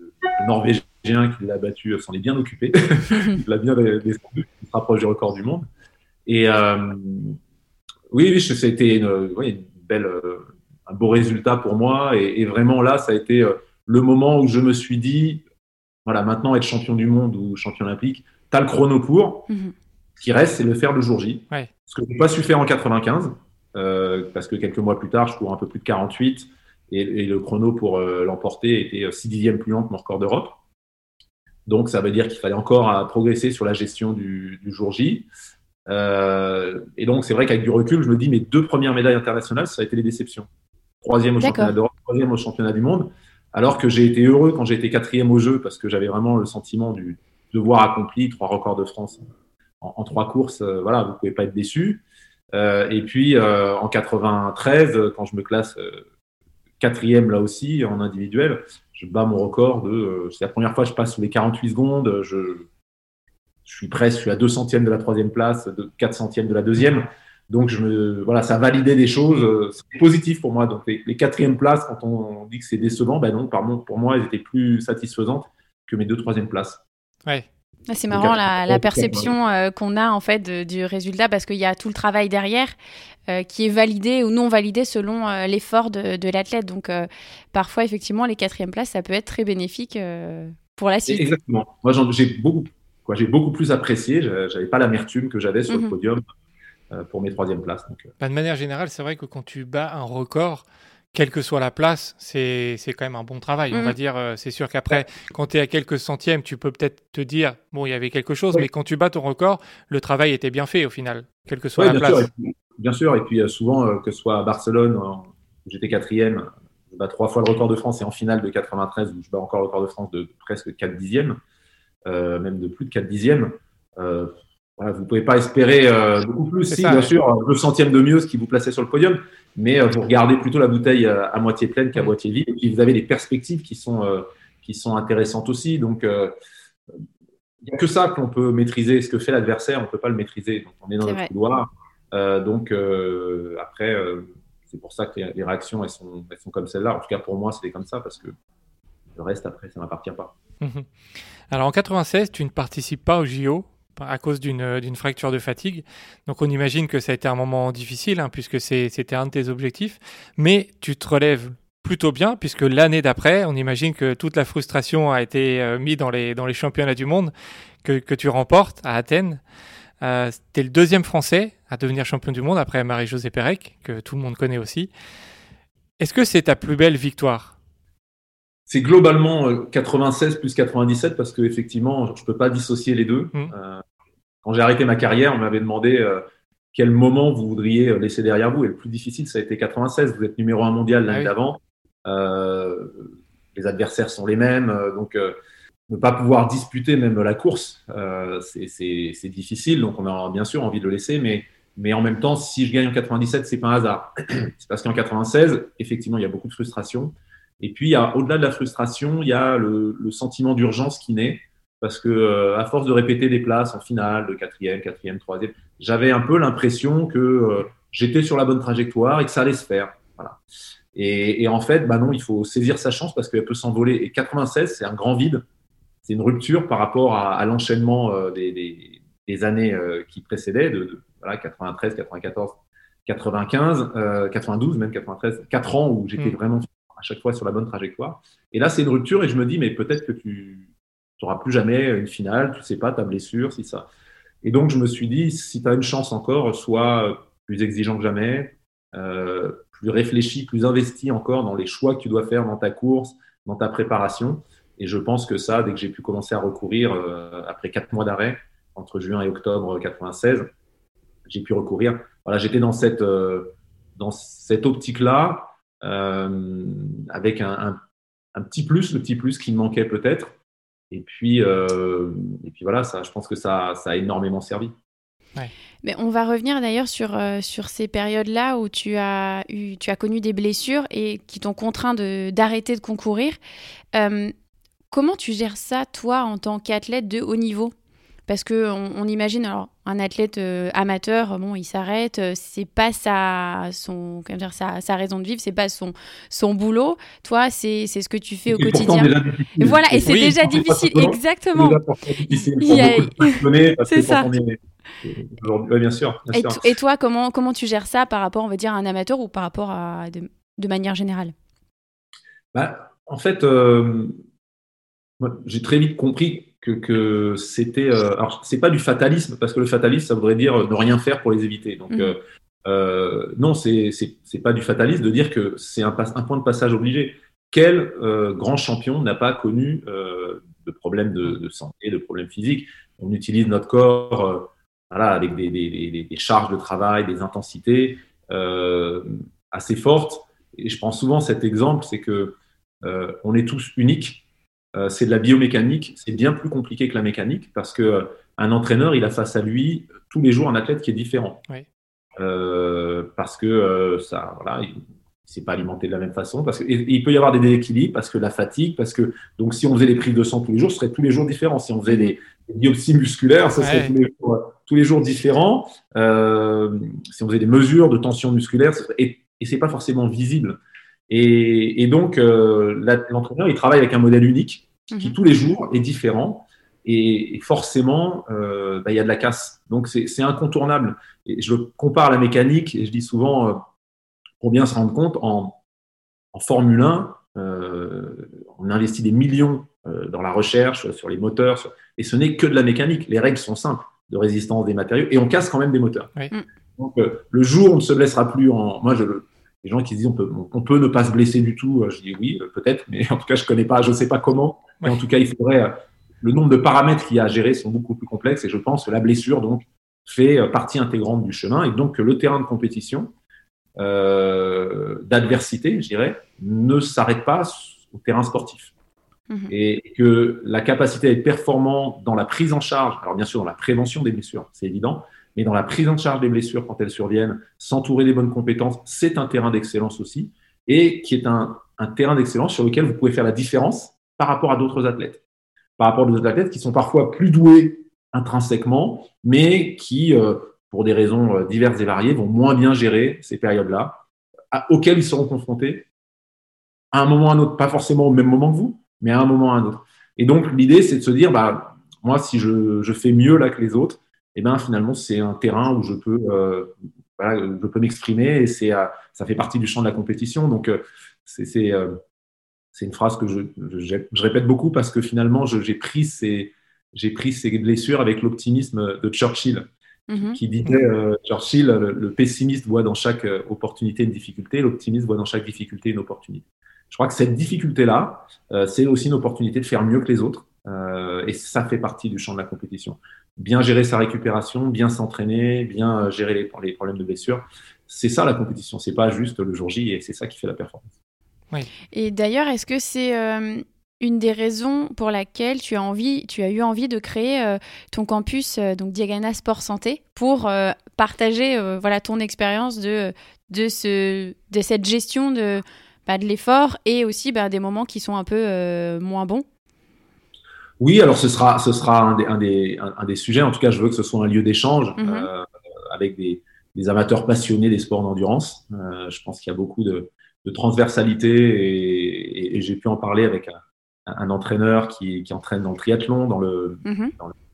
Norvégien qui l'a battu s'en est bien occupé. il l'a bien descendu. Il se rapproche du record du monde. Et euh, oui, oui, c'était une, une, belle, euh, un beau résultat pour moi. Et, vraiment là, ça a été euh, le moment où je me suis dit, voilà, maintenant être champion du monde ou champion olympique, tu as le chrono pour. Mhm. Ce qui reste, c'est le faire le jour J. Ce que je n'ai pas su faire en 95, parce que quelques mois plus tard, je cours un peu plus de 48 et, et le chrono pour l'emporter était 6 dixièmes plus lent que mon record d'Europe. Donc, ça veut dire qu'il fallait encore euh, progresser sur la gestion du, jour J. Euh, et donc, c'est vrai qu'avec du recul, je me dis, mes deux premières médailles internationales, ça a été les déceptions. Troisième au championnat d'Europe, troisième au championnat du monde. Alors que j'ai été heureux quand j'ai été quatrième au jeu parce que j'avais vraiment le sentiment du devoir accompli, trois records de France en, trois courses. Euh, voilà, vous pouvez pas être déçu. et puis, en 93, quand je me classe quatrième là aussi en individuel, je bats mon record de. Euh, c'est la première fois que je passe sous les 48 secondes. Je, suis presque, à 2 centièmes de la troisième place, de 4 centièmes de la deuxième. Donc, je me, voilà, ça validait des choses. Euh, c'est positif pour moi. Donc, les, quatrièmes places, quand on, dit que c'est décevant, ben non, pour moi, elles étaient plus satisfaisantes que mes deux troisièmes places. Ouais. Ah, c'est marrant la, perception euh, qu'on a en fait du résultat parce qu'il y a tout le travail derrière euh, qui est validé ou non validé selon euh, l'effort de, l'athlète. Donc parfois effectivement les quatrièmes places ça peut être très bénéfique pour la suite. Exactement. Moi, j'ai beaucoup, quoi, j'ai beaucoup plus apprécié. J'avais pas l'amertume que j'avais sur le mhm. podium pour mes troisième places. Donc, bah, de manière générale, c'est vrai que quand tu bats un record, quelle que soit la place, c'est quand même un bon travail. On va mm. dire, euh, c'est sûr qu'après, quand tu es à quelques centièmes, tu peux peut-être te dire, bon, il y avait quelque chose, mais quand tu bats ton record, le travail était bien fait au final, quelle que soit la bien place. Sûr, bien sûr, et puis euh, souvent, euh, que ce soit à Barcelone, où j'étais quatrième, je bats trois fois le record de France, et en finale de 93, où je bats encore le record de France de presque 4 dixièmes, même de plus de 4 dixièmes. Voilà, vous ne pouvez pas espérer beaucoup plus. Si, bien sûr, le centième de mieux, ce qui vous plaçait sur le podium mais euh, vous regardez plutôt la bouteille euh, à moitié pleine qu'à mm. moitié vide. Et puis vous avez des perspectives qui sont, euh, qui sont intéressantes aussi. Donc, il n'y a que ça qu'on peut maîtriser. Ce que fait l'adversaire, on ne peut pas le maîtriser. Donc, on est dans notre couloir. donc, après, c'est pour ça que les, réactions, elles sont, elles sont comme celle-là. En tout cas, pour moi, c'était comme ça parce que le reste, après, ça ne m'appartient pas. Alors, en 96, tu ne participes pas au JO à cause euh, d'une fracture de fatigue. Donc on imagine que ça a été un moment difficile, hein, puisque c'était un de tes objectifs. Mais tu te relèves plutôt bien, puisque l'année d'après, on imagine que toute la frustration a été euh, mise dans les, dans les championnats du monde que, que tu remportes à Athènes. Euh, tu es le deuxième Français à devenir champion du monde après Marie-Josée Pérec, que tout le monde connaît aussi. Est-ce que c'est ta plus belle victoire? C'est globalement 96 euh, plus 97 parce que effectivement, je peux pas dissocier les deux. Mm. Euh, quand j'ai arrêté ma carrière, on m'avait demandé euh, quel moment vous voudriez laisser derrière vous. Et le plus difficile, ça a été 96. Vous êtes numéro un mondial l'année ah d'avant. les adversaires sont les mêmes, donc ne pas pouvoir disputer même la course, c'est difficile. Donc on a bien sûr envie de le laisser, mais mais en même temps, si je gagne en 97, c'est pas un hasard. c'est parce qu'en 96, effectivement, il y a beaucoup de frustration. Et puis, au-delà de la frustration, il y a le, le sentiment d'urgence qui naît, parce que euh, à force de répéter des places en finale, de quatrième, quatrième, troisième, j'avais un peu l'impression que euh, j'étais sur la bonne trajectoire et que ça allait se faire. Voilà. Et, et en fait, bah non, il faut saisir sa chance parce qu'elle peut s'envoler. Et 96, c'est un grand vide, c'est une rupture par rapport à, à l'enchaînement euh, des, des, des, années qui précédaient, de, de, voilà, 93, 94, 95, 92, même 93, 4 ans où j'étais mmh. vraiment à chaque fois sur la bonne trajectoire. Et là, c'est une rupture et je me dis, mais peut-être que tu n'auras plus jamais une finale, tu ne sais pas, ta blessure, si ça. Et donc, je me suis dit, si tu as une chance encore, sois plus exigeant que jamais, euh, plus réfléchi, plus investi encore dans les choix que tu dois faire dans ta course, dans ta préparation. Et je pense que ça, dès que j'ai pu commencer à recourir, euh, après quatre mois d'arrêt, entre juin et octobre 96, j'ai pu recourir. Voilà, j'étais dans cette, euh, dans cette optique-là. Euh, avec un, petit plus, le petit plus qui me manquait peut-être. Et puis, euh, et puis voilà, ça, je pense que ça, ça a énormément servi. Mais on va revenir d'ailleurs sur, euh, sur ces périodes-là où tu as, eu, tu as connu des blessures et qui t'ont contraint d'arrêter de, concourir. comment tu gères ça, toi, en tant qu'athlète de haut niveau? Parce que on, imagine alors un athlète euh, amateur, bon, il s'arrête, euh, c'est pas sa son dire, sa, sa, raison de vivre, c'est pas son son boulot. Toi, c'est ce que tu fais au quotidien. Et voilà, et c'est déjà difficile, exactement. C'est ça. bien sûr. et, toi, comment comment tu gères ça par rapport, on va dire, à un amateur ou par rapport à de, manière générale? Bah, En fait, euh, j'ai très vite compris que, c'était. Euh, alors, c'est pas du fatalisme, parce que le fatalisme, ça voudrait dire ne rien faire pour les éviter. Donc, mm. euh, euh, non, c'est pas du fatalisme de dire que c'est un, un, point de passage obligé. Quel grand champion n'a pas connu de problèmes de, santé, de problèmes physiques? On utilise notre corps voilà, avec des, des, des, charges de travail, des intensités assez fortes. Et je prends souvent cet exemple, c'est que on est tous uniques euh, c'est de la biomécanique. C'est bien plus compliqué que la mécanique parce que euh, un entraîneur, il a face à lui tous les jours un athlète qui est différent. Euh, parce que ça, voilà, il ne s'est pas alimenté de la même façon. Parce que, il peut y avoir des déséquilibres parce que la fatigue, parce que donc si on faisait des prises de sang tous les jours, ce serait tous les jours différent. Si on faisait des, biopsies musculaires, ça serait tous, les jours, différents. si on faisait des mesures de tension musculaire, et, et c'est pas forcément visible. Et, donc, l'entraîneur, il travaille avec un modèle unique qui mhm. tous les jours est différent. Et, forcément, euh, bah, il y a de la casse. Donc, c'est incontournable. Et je compare à la mécanique, et je dis souvent, euh, pour bien se rendre compte, en, en Formule 1, euh, on investit des millions dans la recherche, sur les moteurs, et ce n'est que de la mécanique. Les règles sont simples de résistance des matériaux, et on casse quand même des moteurs. Mm. Donc, le jour où on ne se blessera plus en... Moi, je, les gens qui disent on peut, on peut ne pas se blesser du tout, je dis oui, peut-être, mais en tout cas, je connais pas, je sais pas comment. Mais en tout cas, il faudrait le nombre de paramètres qu'il y a à gérer sont beaucoup plus complexes et je pense que la blessure donc fait euh, partie intégrante du chemin et donc que le terrain de compétition euh, d'adversité, je dirais, ne s'arrête pas au terrain sportif. Mhm. Et que la capacité à être performant dans la prise en charge, alors bien sûr dans la prévention des blessures, c'est évident, mais dans la prise en charge des blessures quand elles surviennent, s'entourer des bonnes compétences, c'est un terrain d'excellence aussi, et qui est un, un terrain d'excellence sur lequel vous pouvez faire la différence par rapport à d'autres athlètes par rapport à d'autres athlètes qui sont parfois plus doués intrinsèquement, mais qui, euh, pour des raisons euh, diverses et variées, vont moins bien gérer ces périodes-là, auxquelles ils seront confrontés à un moment ou à un autre, pas forcément au même moment que vous, mais à un moment ou à un autre. Et donc, l'idée, c'est de se dire, bah, moi, si je, fais mieux là que les autres, eh ben, finalement, c'est un terrain où je peux, euh, m'exprimer et c'est, ça fait partie du champ de la compétition. Donc, c'est, c'est une phrase que je, je, répète beaucoup parce que finalement, j'ai pris, ces, pris ces blessures avec l'optimisme de Churchill, mhm. qui disait euh, Churchill, le, pessimiste voit dans chaque euh, opportunité une difficulté, l'optimiste voit dans chaque difficulté une opportunité. Je crois que cette difficulté-là, euh, c'est aussi une opportunité de faire mieux que les autres. et ça fait partie du champ de la compétition. Bien gérer sa récupération, bien s'entraîner, bien gérer les, les problèmes de blessure. C'est ça la compétition. C'est pas juste le jour J et c'est ça qui fait la performance. Et d'ailleurs, est-ce que c'est euh, une des raisons pour laquelle tu as, envie, tu as eu envie de créer euh, ton campus, euh, donc Diagana Sport Santé, pour partager voilà, ton expérience de, de, ce, de cette gestion de, bah, de l'effort et aussi bah, des moments qui sont un peu moins bons? Oui, alors ce sera, ce sera un, des, un, des, un, des, sujets. En tout cas, je veux que ce soit un lieu d'échange mm-hmm. avec des, des, amateurs passionnés des sports d'endurance. je pense qu'il y a beaucoup de, de transversalité et, j'ai pu en parler avec un, entraîneur qui, entraîne dans le triathlon, dans, le, mhm.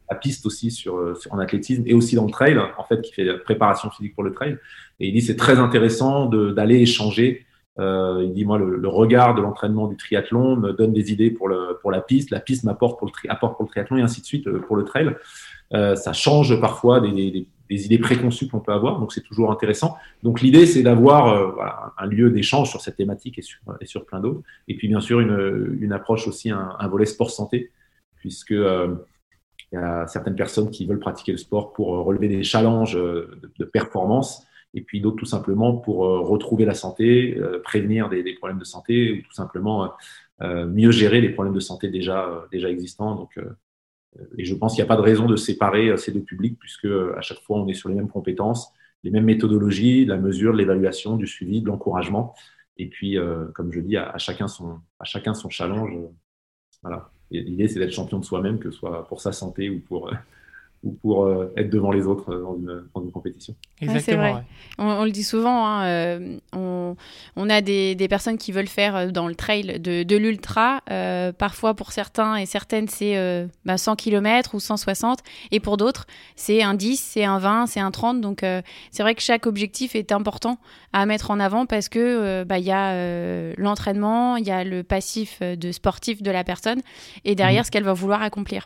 la piste aussi sur, en athlétisme et aussi dans le trail, en fait, qui fait la préparation physique pour le trail. Et il dit c'est très intéressant d'aller échanger. Euh, il dit moi le, regard de l'entraînement du triathlon me donne des idées pour, le, pour la piste, la piste m'apporte pour le tri, apporte pour le triathlon et ainsi de suite euh, pour le trail. Euh, ça change parfois des, idées préconçues qu'on peut avoir, donc c'est toujours intéressant. Donc l'idée, c'est d'avoir euh, un lieu d'échange sur cette thématique et sur, et sur plein d'autres. Et puis bien sûr, une, une approche aussi, un, volet sport-santé, puisque euh, il y a certaines personnes qui veulent pratiquer le sport pour relever des challenges de, performance, et puis d'autres tout simplement pour retrouver la santé, prévenir des, des, problèmes de santé, ou tout simplement mieux gérer les problèmes de santé déjà, déjà existants. Donc et je pense qu'il n'y a pas de raison de séparer euh, ces deux publics, puisque euh, à chaque fois, on est sur les mêmes compétences, les mêmes méthodologies, la mesure, l'évaluation, du suivi, de l'encouragement. Et puis, comme je dis, à, chacun son, à chacun son challenge. Voilà. L'idée, c'est d'être champion de soi-même, que ce soit pour sa santé ou pour, ou pour euh, être devant les autres euh, dans une, dans une compétition. Exactement. On, le dit souvent, hein, euh, on, on, a des, des, personnes qui veulent faire dans le trail de, de l'ultra. parfois, pour certains et certaines, c'est 100 bah, km ou 160. Et pour d'autres, c'est un 10, c'est un 20, c'est un 30. Donc, c'est vrai que chaque objectif est important à mettre en avant parce que bah, il y a l'entraînement, il y a le passif de sportif de la personne et derrière, mmh. ce qu'elle va vouloir accomplir.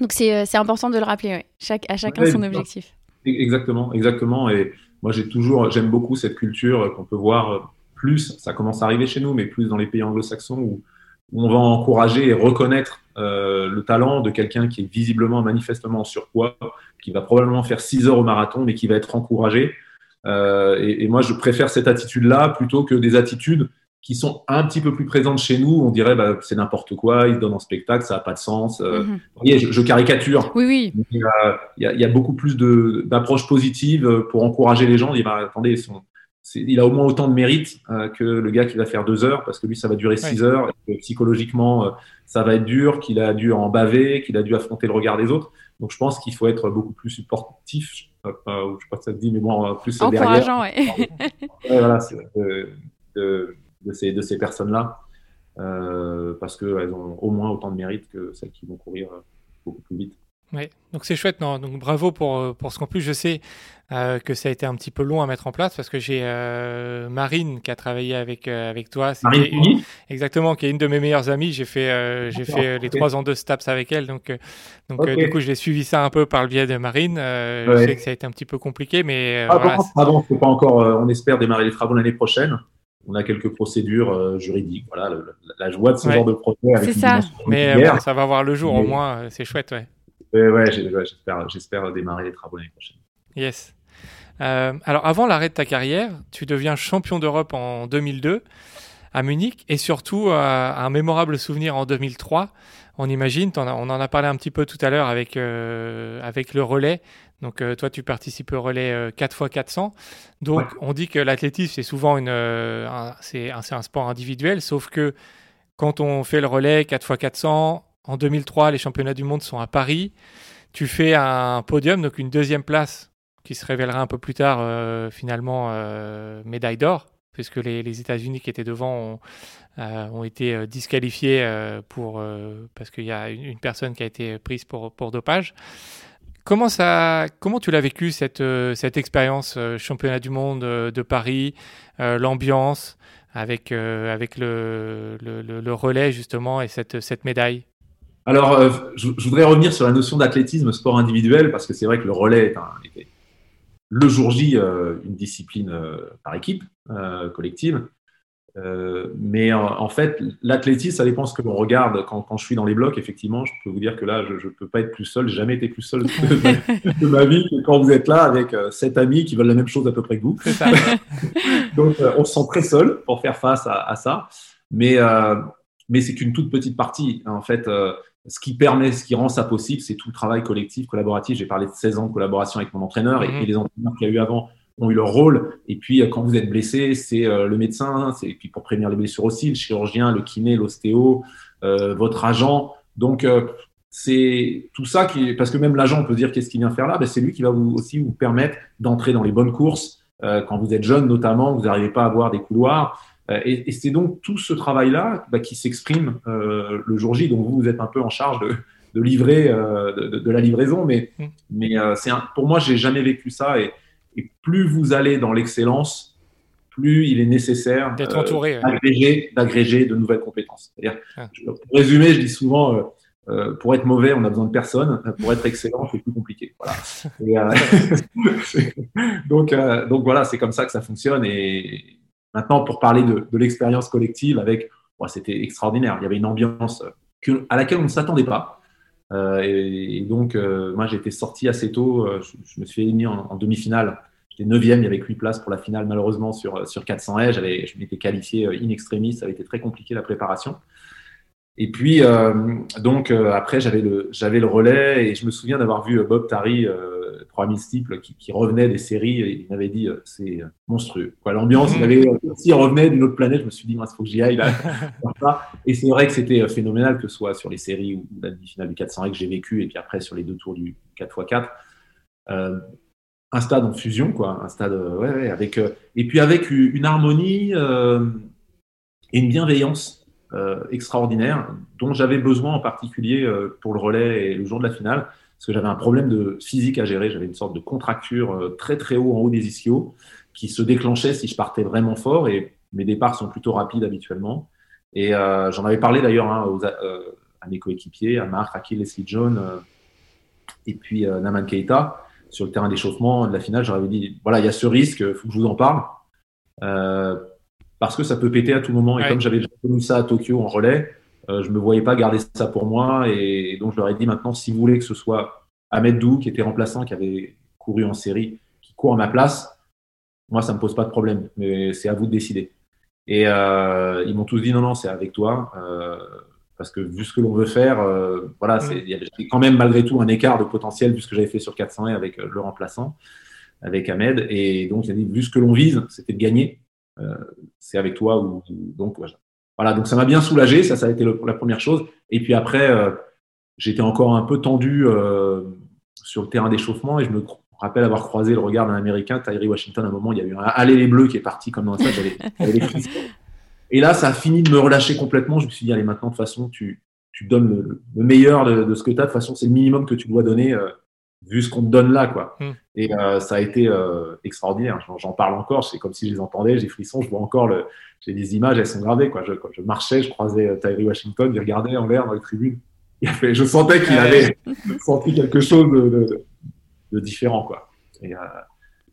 Donc euh, c'est important de le rappeler, Chaque, à chacun son objectif. Exactement, exactement. Et moi j'ai toujours, j'aime beaucoup cette culture qu'on peut voir euh, plus, ça commence à arriver chez nous, mais plus dans les pays anglo-saxons où, on va encourager et reconnaître euh, le talent de quelqu'un qui est visiblement, manifestement en surpoids, qui va probablement faire 6 heures au marathon, mais qui va être encouragé. et, moi, je préfère cette attitude-là plutôt que des attitudes qui sont un petit peu plus présentes chez nous, on dirait bah, c'est n'importe quoi, ils se donnent en spectacle, ça n'a pas de sens. Euh, mhm. Vous voyez, je, caricature. Oui, oui. Il y a, il y a beaucoup plus d'approches positives pour encourager les gens. Il va, attendez, il a au moins autant de mérite euh, que le gars qui va faire deux heures, parce que lui, ça va durer six heures. Et psychologiquement, euh, ça va être dur, qu'il a dû en baver, qu'il a dû affronter le regard des autres. Donc, je pense qu'il faut être beaucoup plus supportif. Je ne sais pas si ça te dit, mais bon, plus Encourageant, derrière. ouais voilà, de, de de ces, de ces personnes-là, euh, parce qu'elles ont au moins autant de mérite que celles qui vont courir euh, beaucoup plus vite. Oui, donc c'est chouette, non? Donc bravo pour, pour ce qu'en plus je sais euh, que ça a été un petit peu long à mettre en place parce que j'ai euh, Marine qui a travaillé avec, euh, avec toi. Marine Exactement, qui est une de mes meilleures amies. J'ai fait, j'ai fait les trois ans de STAPS avec elle. Donc, donc du coup, j'ai suivi ça un peu par le biais de Marine. Je sais que ça a été un petit peu compliqué, mais. Ah, voilà, pardon, pas encore. on espère démarrer les travaux l'année prochaine on a quelques procédures juridiques. Voilà, la joie de ce genre de projet. C'est ça. Mais ça va voir le jour au moins. C'est chouette, ouais. Ouais, j'espère, j'espère démarrer les travaux l'année prochaine. Yes. Euh, alors, avant l'arrêt de ta carrière, tu deviens champion d'Europe en 2002 à Munich et surtout euh, un mémorable souvenir en 2003. On imagine, on en a parlé un petit peu tout à l'heure avec, euh, avec le relais. Donc, toi, tu participes au relais 4x400. Donc, on dit que l'athlétisme, c'est souvent une, c'est un, un sport individuel, sauf que quand on fait le relais 4x400, en 2003, les championnats du monde sont à Paris. Tu fais un podium, donc une deuxième place qui se révélera un peu plus tard euh, finalement euh, médaille d'or, puisque les, États-Unis qui étaient devant ont, euh, été disqualifiés pour, parce qu'il y a une, personne qui a été prise pour, pour dopage. Comment, ça, comment tu l'as vécu cette, cette expérience championnat du monde de Paris, l'ambiance avec, avec le, le, relais justement et cette, cette médaille? Alors, euh, je, voudrais revenir sur la notion d'athlétisme sport individuel, parce que c'est vrai que le relais est un, le jour J euh, une discipline euh, par équipe, collective. Mais en, fait, l'athlétisme, ça dépend ce que l'on regarde. Quand, je suis dans les blocs, effectivement, je peux vous dire que là, je ne peux pas être plus seul. J'ai jamais été plus seul de ma, vie que quand vous êtes là avec sept amis qui veulent la même chose à peu près que vous. Donc, on se sent très seul pour faire face à, ça. Mais, mais c'est qu'une toute petite partie. En fait, ce qui permet, ce qui rend ça possible, c'est tout le travail collectif, collaboratif. J'ai parlé de 16 ans de collaboration avec mon entraîneur et, mhm. les entraîneurs qu'il y a eu avant ont eu leur rôle. Et puis, euh, quand vous êtes blessé, c'est euh, le médecin, c'est puis pour prévenir les blessures aussi, le chirurgien, le kiné, l'ostéo, euh, votre agent. Donc, c'est tout ça qui, parce que même l'agent peut dire qu'est-ce qu'il vient faire là, ben, c'est lui qui va vous, aussi vous permettre d'entrer dans les bonnes courses. quand vous êtes jeune, notamment, vous n'arrivez pas à voir des couloirs. Euh, et, c'est donc tout ce travail-là bah, qui s'exprime le jour J. Donc vous, vous êtes un peu en charge de, de livrer, de, la livraison, mais, mm. mais c'est pour moi, j'ai jamais vécu ça. Et, et plus vous allez dans l'excellence, plus il est nécessaire d'être entouré, d'agréger, de nouvelles compétences. C'est-à-dire, ah. pour résumer, je dis souvent. pour être mauvais, on a besoin de personne. Pour être excellent, c'est plus compliqué. Voilà. donc, donc voilà, c'est comme ça que ça fonctionne. Et, Maintenant, pour parler de, l'expérience collective, avec, c'était extraordinaire. Il y avait une ambiance à laquelle on ne s'attendait pas. Euh, et, donc, euh, moi, j'étais sorti assez tôt. Euh, je, me suis mis en, demi-finale. J'étais 9e, il y avait 8 places pour la finale, malheureusement, sur, sur 400 haies. Je m'étais qualifié in extremis. Ça avait été très compliqué la préparation. Et puis, donc, après, j'avais le, le relais et je me souviens d'avoir vu Bob Tari 3000 steeples qui, revenaient des séries et il m'avait dit euh, c'est monstrueux. L'ambiance, il avait, s'il revenait d'une autre planète, je me suis dit, il faut que j'y aille. Là, et c'est vrai que c'était euh, phénoménal, que ce soit sur les séries ou la demi-finale du 400 que j'ai vécu, et puis après sur les deux tours du 4x4. Euh, un stade en fusion, quoi, un stade, ouais, avec, et puis avec une harmonie et une bienveillance extraordinaire dont j'avais besoin en particulier pour le relais et le jour de la finale parce que j'avais un problème de physique à gérer. J'avais une sorte de contracture euh, très très haut en haut des ischios qui se déclenchait si je partais vraiment fort et mes départs sont plutôt rapides habituellement. Et euh, j'en avais parlé d'ailleurs hein, euh, à mes coéquipiers, à Marc, à Leslie John et puis Naman Keita sur le terrain d'échauffement de la finale. J'aurais dit voilà, il y a ce risque, il faut que je vous en parle. parce que ça peut péter à tout moment. Et comme j'avais connu ça à Tokyo en relais, euh, je ne me voyais pas garder ça pour moi. Et, donc, je leur ai dit maintenant, si vous voulez que ce soit Ahmed Dou, qui était remplaçant, qui avait couru en série, qui court à ma place, moi, ça ne me pose pas de problème. Mais c'est à vous de décider. Et euh, ils m'ont tous dit non, non, c'est avec toi. Euh, parce que vu ce que l'on veut faire, voilà, il y avait quand même malgré tout un écart de potentiel vu ce que j'avais fait sur 400 et avec le remplaçant, avec Ahmed. Et donc, il a dit, vu ce que l'on vise, c'était de gagner. c'est avec toi. Ou, donc, voilà. Voilà, donc ça m'a bien soulagé, ça, ça a été la première chose. Et puis après, euh, j'étais encore un peu tendu euh, sur le terrain d'échauffement et je me rappelle avoir croisé le regard d'un Américain, Tyree Washington, à un moment, il y a eu un Allez les Bleus qui est parti comme dans ça, j'avais les Et là, ça a fini de me relâcher complètement. Je me suis dit, allez, maintenant, de toute façon, tu, tu donnes le, meilleur de, ce que tu as. De toute façon, c'est le minimum que tu dois donner vu ce qu'on te donne là, quoi. Hmm. Et ça a été extraordinaire. J'en parle encore. C'est comme si je les entendais, j'ai frissons, je vois encore le, j'ai des images, elles sont gravées, quoi. Je, quand je marchais, je croisais Tyree Washington, il regardait en l'air dans les tribunes. je sentais qu'il avait senti quelque chose de, de, différent, quoi. Et,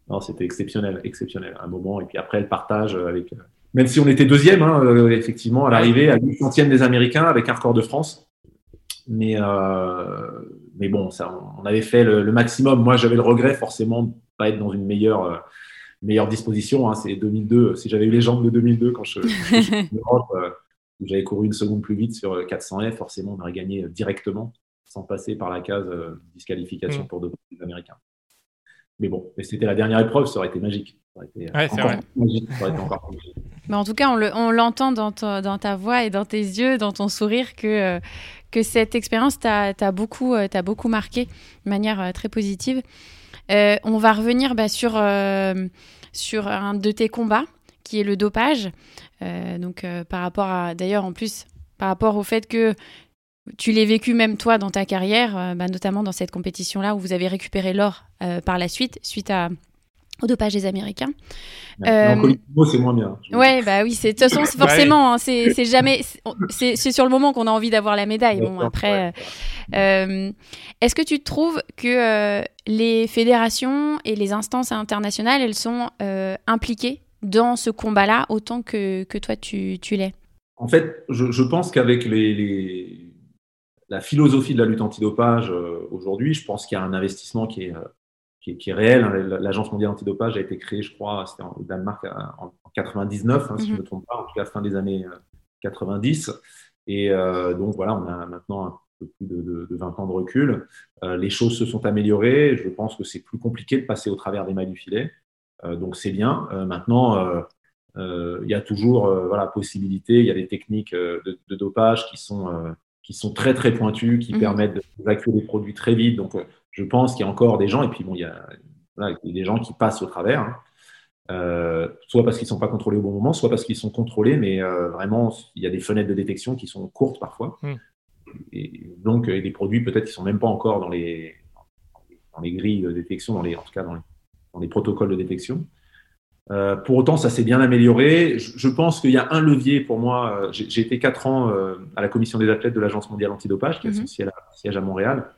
non, c'était exceptionnel, exceptionnel, un moment. Et puis après, le partage avec, même si on était deuxième, hein, euh, effectivement, à l'arrivée, à 8 centième des Américains, avec un record de France. Mais, euh, mais bon, ça, on avait fait le, maximum. Moi, j'avais le regret forcément de ne pas être dans une meilleure, euh, meilleure disposition. Hein. C'est 2002. Si j'avais eu les jambes de 2002 quand je, suis en Europe, où j'avais couru une seconde plus vite sur 400 F, forcément, on aurait gagné directement, sans passer par la case disqualification mm. pour deux Américains. Mais bon, c'était la dernière épreuve, ça aurait été magique. Ça aurait été, ouais, vrai. Magique, ça aurait été encore magique. En tout cas, on l'entend dans, ta voix et dans tes yeux, dans ton sourire, que, euh, cette expérience t'a beaucoup, euh, marqué de manière euh, très positive. on va revenir bah, sur, un de tes combats, qui est le dopage. donc, par rapport à. D'ailleurs, en plus, par rapport au fait que tu l'as vécu même toi dans ta carrière, euh, bah, notamment dans cette compétition-là où vous avez récupéré l'or euh, par la suite, suite à, au dopage des Américains. Euh, c'est moins bien. Ouais, bah oui, de toute façon, forcément, hein, c'est jamais, c'est sur le moment qu'on a envie d'avoir la médaille. Bon, après, euh, est-ce que tu trouves que les fédérations et les instances internationales, elles sont impliquées dans ce combat-là autant que, que toi tu, tu l'es? En fait, je, je pense qu'avec les la philosophie de la lutte antidopage euh, aujourd'hui, je pense qu'il y a un investissement qui est, euh, qui est, réel. Hein. L'Agence mondiale antidopage a été créée, je crois, c'était au Danemark en, 99, hein, si je ne mhm. me trompe pas, en tout cas fin des années 90. Euh, Et donc voilà, on a maintenant un peu plus de, 20 ans de recul. les choses se sont améliorées. Je pense que c'est plus compliqué de passer au travers des mailles du filet. donc c'est bien. maintenant, il y a toujours voilà, possibilité, il y a des techniques de, de dopage qui sont qui sont très très pointus, qui mhm. permettent d'évacuer les produits très vite. Donc, euh, je pense qu'il y a encore des gens, et puis bon, il y a, des gens qui passent au travers, hein. euh, soit parce qu'ils ne sont pas contrôlés au bon moment, soit parce qu'ils sont contrôlés, mais euh, vraiment, il y a des fenêtres de détection qui sont courtes parfois. Mhm. Et donc, des produits peut-être qui ne sont même pas encore dans les, dans les grilles de détection, dans les, en tout cas dans les, dans les protocoles de détection. Euh, pour autant, ça s'est bien amélioré. Je, pense qu'il y a un levier pour moi. Euh, j'ai été quatre ans euh, à la commission des athlètes de l'Agence mondiale antidopage, qui est mm siège, à, siège à Montréal.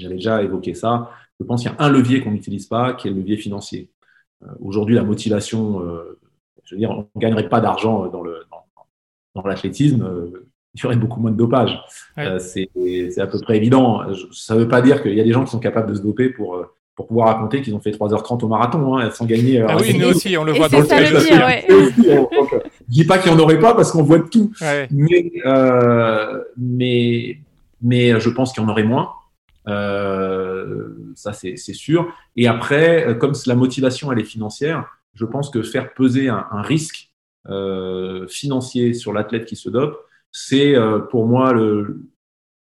J'avais déjà évoqué ça. Je pense qu'il y a un levier qu'on n'utilise pas, qui est le levier financier. Aujourd'hui, la motivation, je veux dire, on ne gagnerait pas d'argent dans l'athlétisme. Dans, dans il y aurait beaucoup moins de dopage. c'est à peu près évident. Ça ne veut pas dire qu'il y a des gens qui sont capables de se doper pour pour pouvoir raconter qu'ils ont fait 3h30 au marathon, hein, sans gagner. Euh, ah oui, nous aussi, on le voit dans le. Euh, je dis pas qu'il n'y en aurait pas parce qu'on voit tout, mais, euh, mais, mais je pense qu'il y en aurait moins. Ça, c'est sûr. Et après, comme la motivation, elle est financière, je pense que faire peser un, risque financier sur l'athlète qui se dope, c'est pour moi le,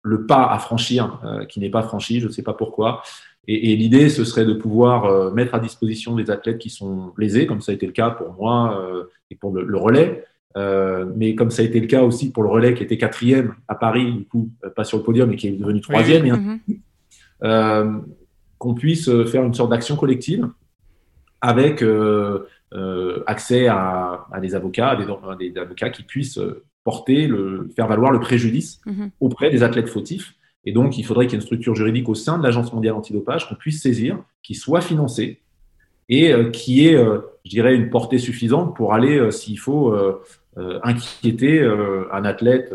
le pas à franchir qui n'est pas franchi, je ne sais pas pourquoi. Et, l'idée, ce serait de pouvoir euh, mettre à disposition des athlètes qui sont lésés, comme ça a été le cas pour moi euh, et pour le, relais, euh, mais comme ça a été le cas aussi pour le relais qui était quatrième à Paris, du coup, pas sur le podium, mais qui est devenu troisième, mm-hmm. qu'on puisse faire une sorte d'action collective avec accès à, des avocats, à des, avocats qui puissent porter, le, faire valoir le préjudice mm-hmm. auprès des athlètes fautifs et donc, il faudrait qu'il y ait une structure juridique au sein de l'Agence mondiale antidopage qu'on puisse saisir, qui soit financée et euh, qui ait, euh, je dirais, une portée suffisante pour aller, euh, s'il faut, inquiéter un athlète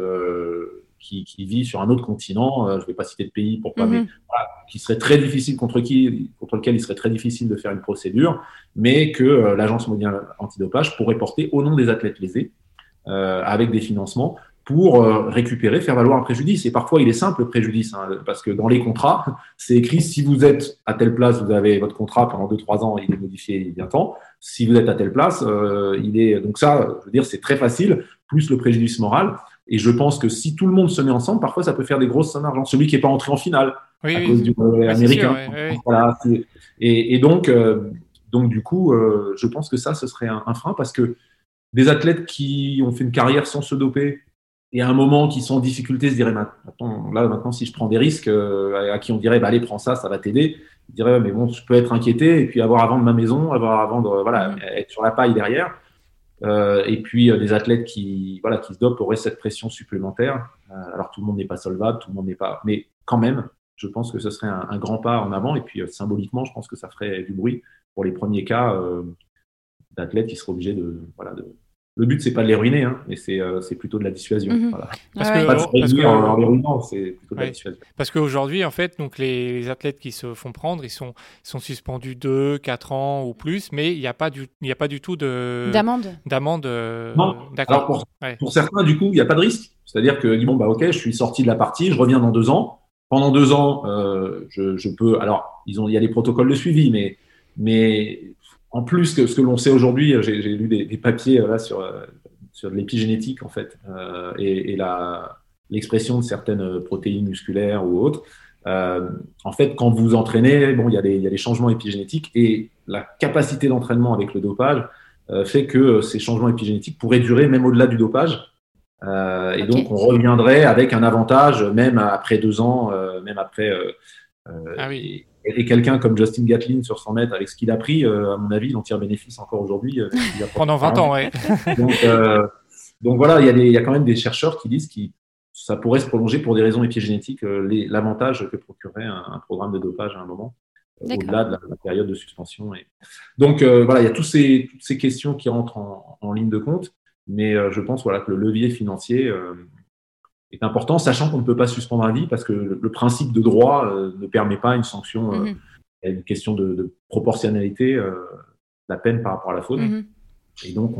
qui, vit sur un autre continent, je ne vais pas citer de pays pour pas, mais mhm. qui serait très difficile contre qui, contre lequel il serait très difficile de faire une procédure, mais que l'Agence mondiale antidopage pourrait porter au nom des athlètes lésés, avec des financements pour euh, récupérer, faire valoir un préjudice. Et parfois, il est simple le préjudice, hein, parce que dans les contrats, c'est écrit si vous êtes à telle place, vous avez votre contrat pendant 2-3 ans, il est modifié il y a temps. Si vous êtes à telle place, euh, il est. Donc, ça, je veux dire, c'est très facile, plus le préjudice moral. Et je pense que si tout le monde se met ensemble, parfois, ça peut faire des grosses sommes d'argent. Celui qui n'est pas entré en finale à cause du euh, américain. voilà, et, et, donc, donc, du coup, je pense que ça, ce serait un, un frein parce que des athlètes qui ont fait une carrière sans se doper, et à un moment qui sont en difficulté se diraient attends, là maintenant si je prends des risques, à qui on dirait bah, allez prends ça, ça va t'aider, ils diraient mais bon je peux être inquiété et puis avoir à vendre ma maison, avoir à vendre voilà mmh. être sur la paille derrière. Euh, et puis des athlètes qui voilà qui se dopent auraient cette pression supplémentaire. alors tout le monde n'est pas solvable, tout le monde n'est pas, mais quand même je pense que ce serait un, grand pas en avant. Et puis, euh, symboliquement, je pense que ça ferait du bruit pour les premiers cas euh, d'athlètes qui seraient obligés de, voilà, de, le but, c'est pas de les ruiner, hein, mais c'est euh, plutôt de la dissuasion. Mhm. Parce, que, en, les ruinant, c'est plutôt de la dissuasion. Parce qu'aujourd'hui, en fait, donc les, athlètes qui se font prendre, ils sont, sont suspendus 2, 4 ans ou plus, mais il n'y a, pas du, a pas du tout d'amende. D'amende. non, d'accord. Pour, pour, certains, du coup, il n'y a pas de risque. C'est-à-dire que, bon, bah, ok, je suis sorti de la partie, je reviens dans deux ans pendant deux ans, euh, je, je, peux. Alors, ils ont, il y a des protocoles de suivi, mais, mais en plus que ce que l'on sait aujourd'hui, j'ai lu des, des, papiers euh, là sur euh, sur l'épigénétique en fait euh, et, et l'expression de certaines protéines musculaires ou autres. Euh, en fait, quand vous entraînez, bon, il y, a des, il y a des changements épigénétiques et la capacité d'entraînement avec le dopage euh, fait que ces changements épigénétiques pourraient durer même au-delà du dopage euh, et donc, on reviendrait avec un avantage, même après deux ans, euh, même après. Euh, ah oui. Et, quelqu'un comme Justin Gatlin sur 100 mètres, avec ce qu'il a pris, à mon avis, il en tire bénéfice encore aujourd'hui. Pendant 20 ans, oui. donc, donc, voilà, il y, a il y, a quand même des chercheurs qui disent que ça pourrait se prolonger pour des raisons épigénétiques, l'avantage que procurerait un, programme de dopage à un moment au-delà de la, période de suspension. Et... Donc voilà, il y a tous ces, toutes ces questions qui rentrent en, en ligne de compte. Mais euh, je pense voilà, que le levier financier euh, est important, sachant qu'on ne peut pas suspendre un vie parce que le, principe de droit euh, ne permet pas une sanction. Il y a une question de, proportionnalité la peine par rapport à la faute. Mhm. Et donc,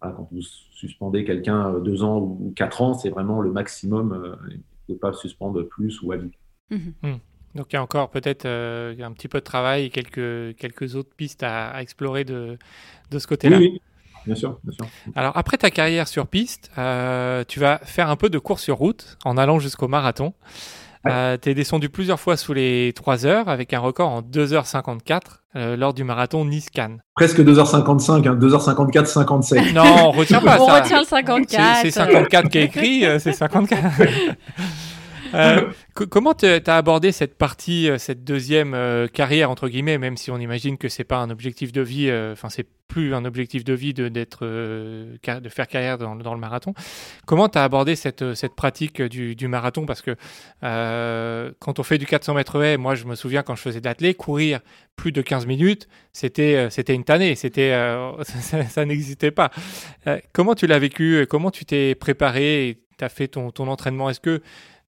quand vous suspendez quelqu'un deux ans ou quatre ans, c'est vraiment le maximum. il ne peut pas suspendre plus ou à vie. Mhm. Hmm. Donc il y a encore peut-être un petit peu de travail et quelques, quelques autres pistes à, explorer de, de ce côté-là. Oui, oui. Bien sûr, bien sûr. Alors après ta carrière sur piste, euh, tu vas faire un peu de course sur route en allant jusqu'au marathon. Euh, tu es descendu plusieurs fois sous les 3 heures avec un record en 2h54 euh, lors du marathon Nice-Cannes. Presque 2h55, hein, 2h54, 57. Non, on retient pas on ça. On retient le 54. C'est 54 qui est écrit, c'est 54. Euh, comment tu as abordé cette partie, euh, cette deuxième euh, carrière, entre guillemets, même si on imagine que c'est pas un objectif de vie, enfin, c'est plus un objectif de vie de, d'être, de faire carrière dans, le marathon. Comment tu as abordé cette, cette pratique du, marathon? Parce que quand on fait du 400 mètres haies, moi, je me souviens quand je faisais de courir plus de 15 minutes, c'était, c'était une tannée, c'était, ça, n'existait pas. comment tu l'as vécu? Comment tu t'es préparé? Tu as fait ton, ton entraînement? Est-ce que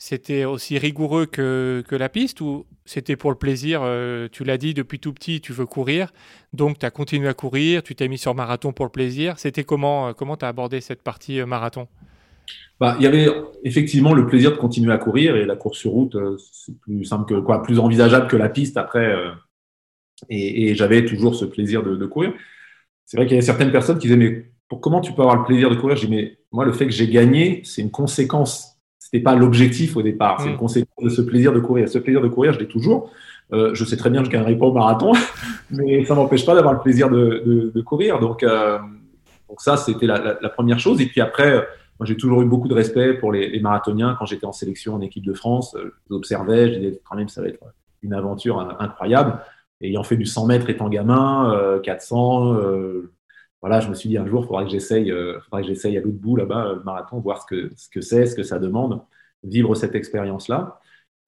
c'était aussi rigoureux que, que, la piste ou c'était pour le plaisir euh, Tu l'as dit, depuis tout petit, tu veux courir, donc tu as continué à courir, tu t'es mis sur marathon pour le plaisir. C'était comment euh, comment tu as abordé cette partie euh, marathon? Bah, Il y avait effectivement le plaisir de continuer à courir et la course sur route, c'est plus simple que quoi, plus envisageable que la piste après. et, j'avais toujours ce plaisir de, courir. C'est vrai qu'il y avait certaines personnes qui disaient, mais pour, comment tu peux avoir le plaisir de courir? Je dis, mais moi, le fait que j'ai gagné, c'est une conséquence c'était pas l'objectif au départ. C'est une mm. conséquence de ce plaisir de courir. Ce plaisir de courir, je l'ai toujours. Euh, je sais très bien que je ne gagnerai pas au marathon, mais ça m'empêche pas d'avoir le plaisir de, de, courir. Donc, euh, donc ça, c'était la, la, première chose. Et puis après, euh, moi, j'ai toujours eu beaucoup de respect pour les, les marathoniens. Quand j'étais en sélection en équipe de France, euh, j'observais, je disais quand même, ça va être une aventure incroyable. ayant fait du 100 mètres étant gamin, 400, voilà, je me suis dit un jour, il faudra que j'essaye, euh, que j'essaye à l'autre bout là-bas le marathon, voir ce que ce que c'est, ce que ça demande, vivre cette expérience-là.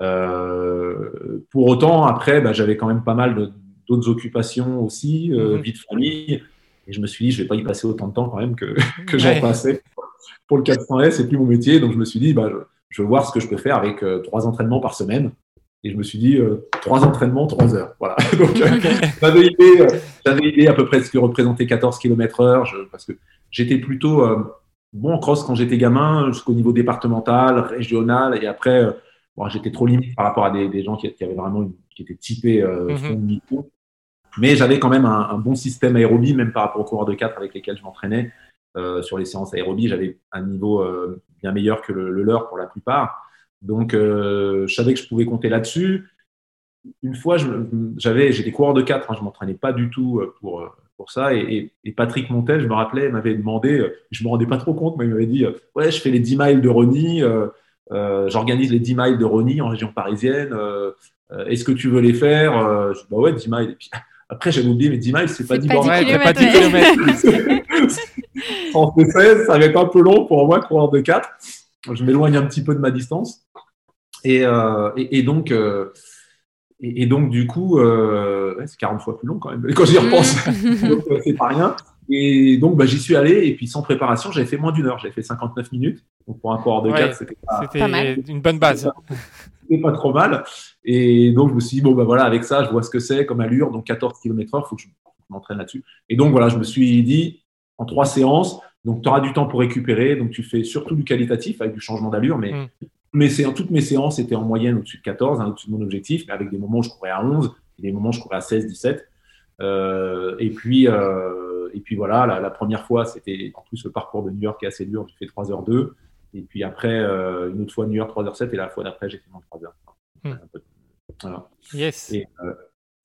Euh, pour autant, après, bah, j'avais quand même pas mal d'autres occupations aussi, euh, mhm. vie de famille, et je me suis dit, je vais pas y passer autant de temps quand même que, que j'en passais. Pour le 400S, c'est plus mon métier, donc je me suis dit, bah, je, je veux voir ce que je peux faire avec euh, trois entraînements par semaine. Et je me suis dit, euh, trois entraînements, trois heures. Voilà. Donc, euh, j'avais idée, euh, j'avais idée à peu près de ce que représentait 14 km heure, parce que j'étais plutôt bon en cross quand j'étais gamin, jusqu'au niveau départemental, régional, et après, bon, j'étais trop limite par rapport à des, des gens qui, qui, avaient vraiment, une, qui étaient typés mm -hmm. Mais j'avais quand même un, un, bon système aérobie, même par rapport aux coureurs de 4 avec lesquels je m'entraînais. sur les séances aérobie, j'avais un niveau bien meilleur que le, le leur pour la plupart. Donc, euh, je savais que je pouvais compter là-dessus. Une fois, j'avais, j'étais coureur de 4, hein, je m'entraînais pas du tout euh, pour, euh, pour ça. Et, Patrick Montel, je me rappelais, m'avait demandé, je me rendais pas trop compte, mais il m'avait dit Ouais, je fais les 10 miles de Rony, j'organise les 10 miles de Rony en région parisienne. Est-ce que tu veux les faire Je dis Bah ouais, 10 miles. Et puis, après, j'avais oublié, mais 10 miles, c'est pas 10 bornes. pas 10 km. en 16, ça va être un peu long pour moi, courir de 4. Je m'éloigne un petit peu de ma distance. Et, euh, et, donc, euh, et, donc, du coup, euh, c'est 40 fois plus long quand même, quand j'y repense. donc, c'est pas rien. Et donc, bah, j'y suis allé, et puis sans préparation, j'avais fait moins d'une heure. J'avais fait 59 minutes. Donc, pour un coureur de 4, c'était pas, une bonne base. C'était pas trop mal. Et donc, je me suis dit, bon, bah voilà, avec ça, je vois ce que c'est comme allure. Donc, 14 km/h, il faut que je m'entraîne là-dessus. Et donc, voilà, je me suis dit, en trois séances, donc tu auras du temps pour récupérer. Donc, tu fais surtout du qualitatif avec du changement d'allure. Mais, mm. mais toutes mes séances étaient en moyenne au-dessus de 14, hein, au-dessus de mon objectif, mais avec des moments où je courais à 11, et des moments où je courais à 16, 17. Euh, et puis, euh, et puis voilà, la, première fois, c'était en plus le parcours de New York est assez dur. J'ai fait 3h02. Et puis après, euh, une autre fois New York 3h07. Et la fois d'après, j'ai fait moins 3h. Mm. Voilà. Yes. Et,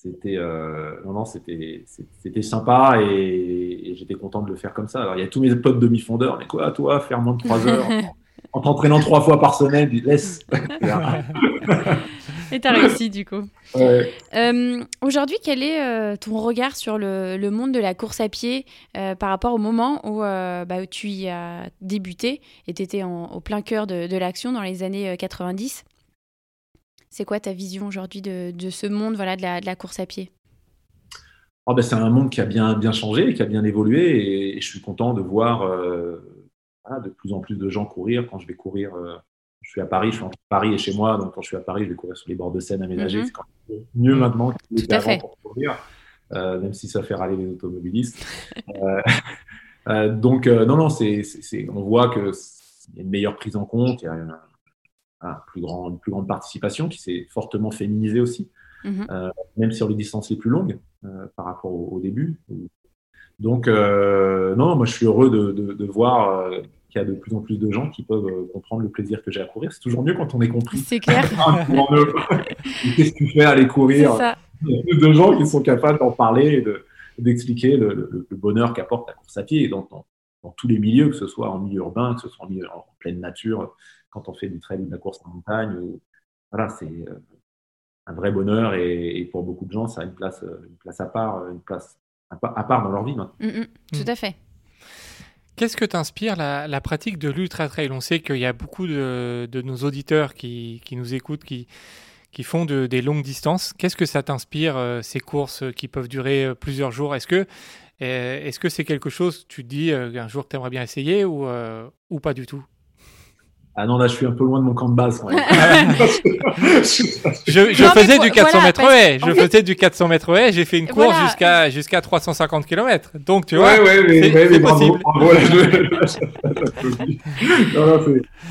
c'était euh, non, non, c'était c'était sympa et, j'étais content de le faire comme ça. Alors il y a tous mes potes demi-fondeurs, mais quoi, toi, faire moins de 3 heures en, t'entraînant trois fois par semaine, laisse. et t'as réussi du coup. Euh, aujourd'hui, quel est euh, ton regard sur le, le, monde de la course à pied par rapport au moment où, bah, tu y as débuté et tu étais au plein cœur de, de l'action dans les années 90 c'est quoi ta vision aujourd'hui de, ce monde voilà, de, la, course à pied? Oh ben, C'est un monde qui a bien, bien changé, qui a bien évolué et, je suis content de voir euh, de plus en plus de gens courir. Quand je vais courir, euh, je suis à Paris, je suis entre Paris et chez moi, donc quand je suis à Paris, je vais courir sur les bords de Seine aménagés. Mhm. C'est quand même mieux mm. maintenant qu'il avant pour courir, euh, même si ça fait râler les automobilistes. donc, non, non, c'est, on voit qu'il y a une meilleure prise en compte, il y a plus grand, une plus grande participation qui s'est fortement féminisée aussi, mhm. euh, même sur les distances les plus longues euh, par rapport au, début. Donc, euh, non, moi je suis heureux de, de, voir qu'il y a de plus en plus de gens qui peuvent comprendre le plaisir que j'ai à courir. C'est toujours mieux quand on est compris. C'est clair. Qu'est-ce que tu fais à aller courir Il y a plus de gens qui sont capables d'en parler et d'expliquer le, bonheur qu'apporte la course à pied dans, dans, tous les milieux, que ce soit en milieu urbain, que ce soit en, milieu, en pleine nature, quand on fait du trail ou de la course en montagne. voilà, c'est euh, un vrai bonheur et, pour beaucoup de gens, ça a une place, euh, une place à part, une place à part dans leur vie. Mm, mm, tout à fait. Qu'est-ce que t'inspire la, la, pratique de l'ultra trail? On sait qu'il y a beaucoup de, de nos auditeurs qui, qui, nous écoutent, qui, qui font de, des longues distances. Qu'est-ce que ça t'inspire, euh, ces courses qui peuvent durer plusieurs jours? Est-ce que est-ce que c'est quelque chose, tu te dis, un jour que tu aimerais bien essayer ou, ou pas du tout? Ah non, là, je suis un peu loin de mon camp de base. je, faisais du 400 mètres haies. Je faisais du 400 mètres haies. J'ai fait une course jusqu'à jusqu'à 350 km. Donc, tu vois, c'est possible.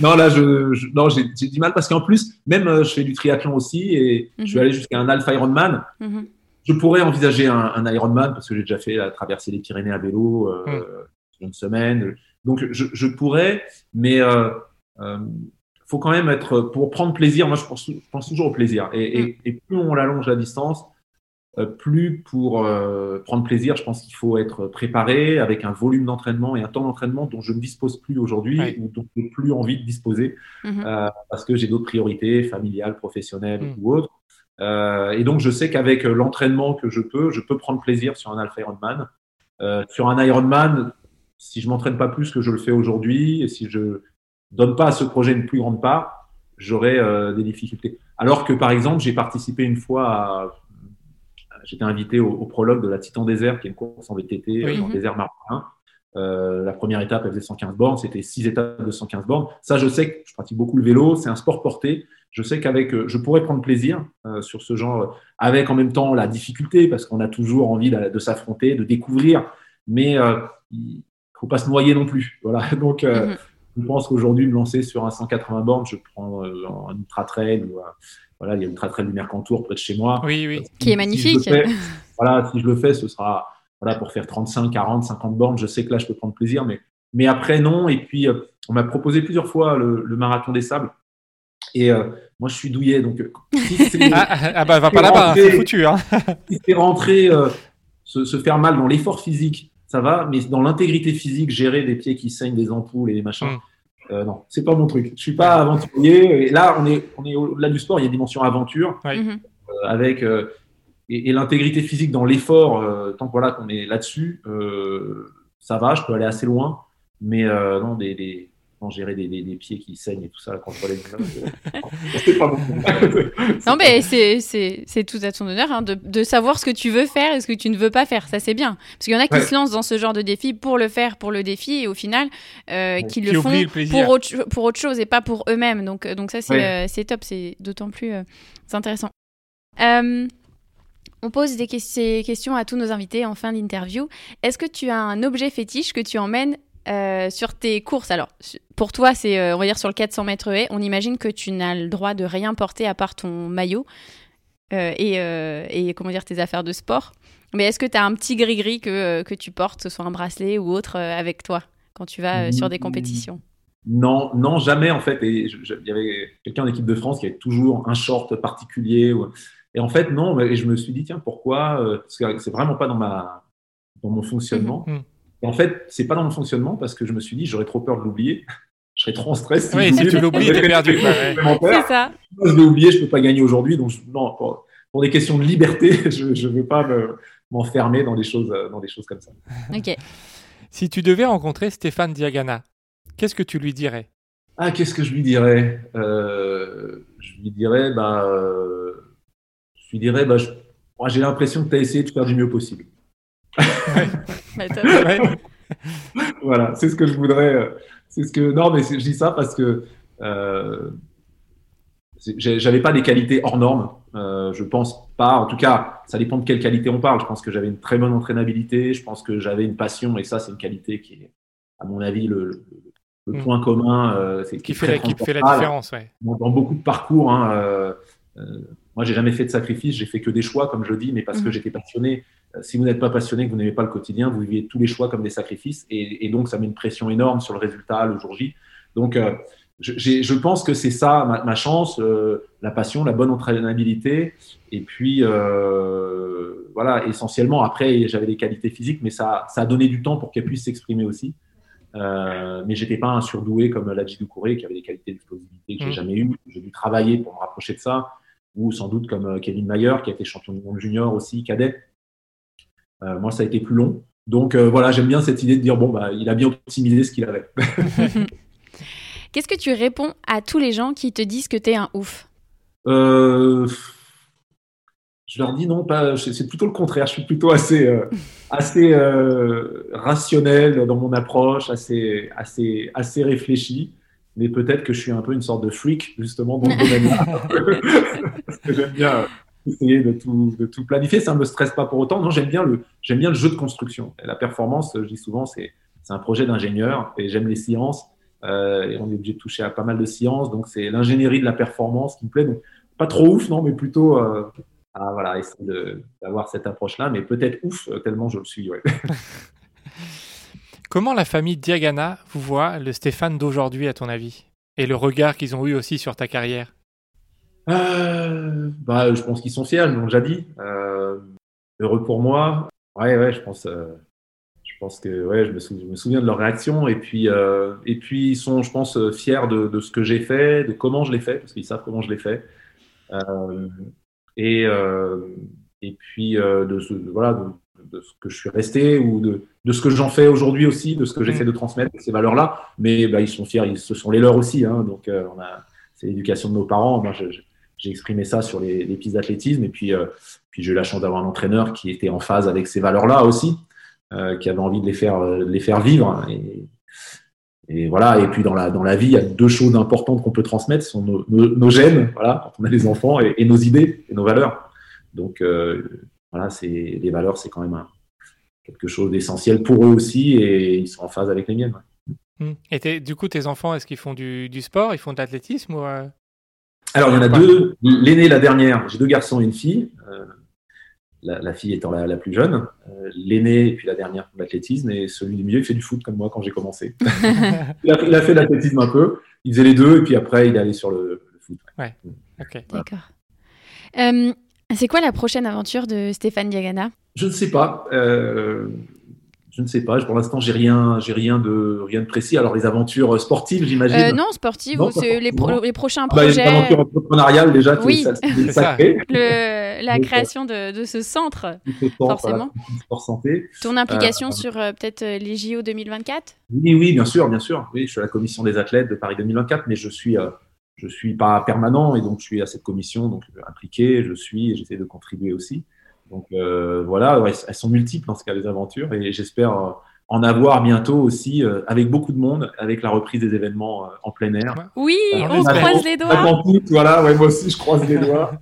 non, là, je, non, j'ai du mal parce qu'en plus, même euh, je fais du triathlon aussi et je suis mhm. allé jusqu'à un Alpha Ironman. Mhm. Je pourrais envisager un, Ironman parce que j'ai déjà fait la traversée des Pyrénées à vélo euh, mhm. une semaine. Donc, je, je pourrais, mais euh, euh, faut quand même être pour prendre plaisir. Moi, je pense, pense toujours au plaisir. Et, et, mm. et, plus on allonge la distance, euh, plus pour euh, prendre plaisir, je pense qu'il faut être préparé avec un volume d'entraînement et un temps d'entraînement dont je ne dispose plus aujourd'hui ou dont je n'ai plus envie de disposer mm-hmm. euh, parce que j'ai d'autres priorités familiales, professionnelles mm. ou autres. Euh, et donc, je sais qu'avec l'entraînement que je peux, je peux prendre plaisir sur un Alpha Ironman. sur un Ironman, si je m'entraîne pas plus que je le fais aujourd'hui, et si je donne pas à ce projet une plus grande part, j'aurais euh, des difficultés. Alors que par exemple, j'ai participé une fois à, j'étais invité au, prologue de la Titan Désert, qui est une course en VTT euh, dans le désert marocain. Euh, la première étape, elle faisait 115 bornes, c'était six étapes de 115 bornes. Ça, je sais que je pratique beaucoup le vélo, c'est un sport porté. Je sais qu'avec, euh, je pourrais prendre plaisir sur ce genre, avec en même temps la difficulté, parce qu'on a toujours envie de, s'affronter, de découvrir, mais il faut pas se noyer non plus. Voilà. Donc, mm-hmm. Je pense qu'aujourd'hui, me lancer sur un 180 bornes, je prends euh, un ultra trail. Euh, voilà, il y a l'ultra trail du Mercantour près de chez moi. Oui, oui. Qui est magnifique. voilà, si je le fais, ce sera voilà, pour faire 35, 40, 50 bornes. Je sais que là, je peux prendre plaisir, mais, mais après, non. Et puis, euh, on m'a proposé plusieurs fois le, marathon des sables. Et moi, je suis douillet, donc ah, ah, bah, va pas là-bas, c'est foutu. Hein. si c'est rentré se, se faire mal dans l'effort physique, ça va, mais dans l'intégrité physique, gérer des pieds qui saignent, des ampoules et des machins, Mm. Euh, non, c'est pas mon truc. Je suis pas aventurier. Et là, on est, on est au-delà du sport, il y a une dimension aventure Oui. Mhm. euh, avec euh, et, et l'intégrité physique dans l'effort. euh, tant que voilà qu'on est là-dessus, euh, ça va, je peux aller assez loin, mais euh, non, des, gérer des, des, des pieds qui saignent et tout ça vois les pas. Non, mais c'est- c'est c'est tout à ton honneur hein, de, de savoir ce que tu veux faire et ce que tu ne veux pas faire. Ça, c'est bien. Parce qu'il y en a qui Ouais. se lancent dans ce genre de défi pour le faire, pour le défi, et au final, euh, qui Qui le font le pour autre, pour autre chose et pas pour eux-mêmes. Donc, euh, donc ça, c'est Ouais. euh, c'est top. C'est d'autant plus euh, intéressant. Euh, on pose des que- ces questions à tous nos invités en fin d'interview. Est-ce que tu as un objet fétiche que tu emmènes euh, sur tes courses Alors, pour toi, c'est, euh, on va dire, sur le 400 mètres haies, on imagine que tu n'as le droit de rien porter à part ton maillot euh, et, euh, et, comment dire, tes affaires de sport. Mais est-ce que tu as un petit gris-gris que, que tu portes, que ce soit un bracelet ou autre, euh, avec toi quand tu vas euh, sur des compétitions? Non, non, jamais en fait. Et il y avait quelqu'un en équipe de France qui avait toujours un short particulier. Et en fait, non. Et je me suis dit, tiens, pourquoi Parce que c'est vraiment pas dans ma dans mon fonctionnement. Mhm. Et en fait, c'est pas dans mon fonctionnement parce que je me suis dit, j'aurais trop peur de l'oublier. je serais trop en stress. Oui, si tu l'oublies, t'es perdu. C'est ça. Moi, je l'ai oublié, je peux pas gagner aujourd'hui. Donc, je- non, pour, pour des questions de liberté, je ne veux pas me- m'enfermer dans des choses euh, dans des choses comme ça. Ok. Si tu devais rencontrer Stéphane Diagana, qu'est-ce que tu lui dirais? Ah, qu'est-ce que je lui dirais? Euh, Je lui dirais, bah, euh, je lui dirais, bah, je- j'ai l'impression que tu as essayé de faire du mieux possible. Ouais. Voilà, c'est ce que je voudrais. euh, C'est ce que non, mais je dis ça parce que euh, j'avais pas des qualités hors normes. Euh, je pense pas. En tout cas, ça dépend de quelle qualité on parle. Je pense que j'avais une très bonne entraînabilité. Je pense que j'avais une passion et ça, c'est une qualité qui est, à mon avis, le, le- le Mm. point commun. euh, c'est Qui fait, la, qui fait la transportable différence, ouais. dans, dans beaucoup de parcours. Hein, euh, euh, moi, j'ai jamais fait de sacrifice, j'ai fait que des choix, comme je le dis, mais parce que Mhm. j'étais passionné. Euh, Si vous n'êtes pas passionné, que vous n'aimez pas le quotidien, vous vivez tous les choix comme des sacrifices, et, et donc ça met une pression énorme sur le résultat le jour J. Donc, euh, je, pense que c'est ça ma, ma chance, euh, la passion, la bonne entraînabilité, et puis euh, voilà, essentiellement. Après, j'avais des qualités physiques, mais ça, ça a donné du temps pour qu'elles puissent s'exprimer aussi. Euh, mais j'étais pas un surdoué comme Ladji Doucouré qui avait des qualités d'explosivité que j'ai Mm. jamais eues. J'ai dû travailler pour me rapprocher de ça, ou sans doute comme Kevin Mayer qui a été champion du monde junior aussi, cadet. Euh, moi, ça a été plus long. Donc euh, voilà, j'aime bien cette idée de dire bon bah il a bien optimisé ce qu'il avait. Qu'est-ce que tu réponds à tous les gens qui te disent que t'es un ouf? Euh, je leur dis non, pas. C'est plutôt le contraire. Je suis plutôt assez, euh, assez euh, rationnel dans mon approche, assez, assez, assez réfléchi. Mais peut-être que je suis un peu une sorte de freak justement dans ce domaine-là, parce que j'aime bien essayer de tout, planifier. Ça ne me stresse pas pour autant. Non, j'aime bien le, jeu de construction. La performance, je dis souvent, c'est, un projet d'ingénieur et j'aime les sciences. Euh, et on est obligé de toucher à pas mal de sciences, donc c'est l'ingénierie de la performance qui me plaît. Donc pas trop ouf, non, mais plutôt euh, voilà, essayer d'avoir cette approche-là, mais peut-être ouf, euh, tellement je le suis. Comment la famille Diagana vous voit le Stéphane d'aujourd'hui, à ton avis? Et le regard qu'ils ont eu aussi sur ta carrière? Euh, bah, je pense qu'ils sont fiers, ils l'ont déjà dit. Euh, heureux pour moi. Ouais, ouais, je pense, euh, je pense que ouais, je me, sou- je me souviens de leur réaction. Et puis, euh, et puis ils sont, je pense, fiers de, de ce que j'ai fait, de comment je l'ai fait, parce qu'ils savent comment je l'ai fait. Et, et puis de, ce, voilà, de, de ce que je suis resté ou de, de ce que j'en fais aujourd'hui aussi, de ce que j'essaie de transmettre, ces valeurs-là. Mais bah, ils sont fiers, ils, ce sont les leurs aussi. Hein, donc, euh, on a, c'est l'éducation de nos parents. Moi, je- je- j'ai exprimé ça sur les, pistes d'athlétisme. Et puis, euh, puis j'ai eu la chance d'avoir un entraîneur qui était en phase avec ces valeurs-là aussi, euh, qui avait envie de les faire, euh, les faire vivre. Et, voilà. Et puis dans la, dans la vie, il y a deux choses importantes qu'on peut transmettre, ce sont nos, nos, gènes, voilà, quand on a des enfants, et, nos idées et nos valeurs. Donc euh, voilà, les valeurs, c'est quand même quelque chose d'essentiel pour eux aussi, et ils sont en phase avec les miennes. Hmm. Et du coup, tes enfants, est-ce qu'ils font du, du sport? Ils font de l'athlétisme ou, Alors, il y en a Ouais. deux. L'aîné, la dernière, j'ai deux garçons et une fille. Euh, la, la fille étant la, la plus jeune. Euh, L'aîné et puis la dernière de l'athlétisme. Et celui du milieu, il fait du foot comme moi quand j'ai commencé. il, a, il a fait de l'athlétisme un peu. Il faisait les deux. Et puis après, il est allé sur le, le foot. Ok. D'accord. Euh, C'est quoi la prochaine aventure de Stéphane Diagana? Je ne sais pas. Euh, je ne sais pas. Pour l'instant, j'ai rien, j'ai rien de rien de précis. Alors les aventures sportives, j'imagine? Euh, non, sportives, c'est les, pro- forcément. les prochains Ah bah, les projets. aventures entrepreneuriales déjà, Oui. ça, c'est sacré. le- la création de, de ce centre, Tout ce temps, Forcément. voilà, santé. ton implication sur euh, peut-être euh, les JO 2024 Oui, oui, bien sûr, bien sûr. Oui, je suis à la commission des athlètes de Paris 2024, mais je suis, euh, je suis pas permanent et donc je suis à cette commission, donc euh, impliqué. Je suis et j'essaie de contribuer aussi. Donc euh, voilà, ouais, elles sont multiples dans ce cas les aventures et j'espère euh, en avoir bientôt aussi euh, avec beaucoup de monde, avec la reprise des événements euh, en plein air. Oui, Alors, on croise les doigts. Tout, voilà, ouais, moi aussi je croise les doigts.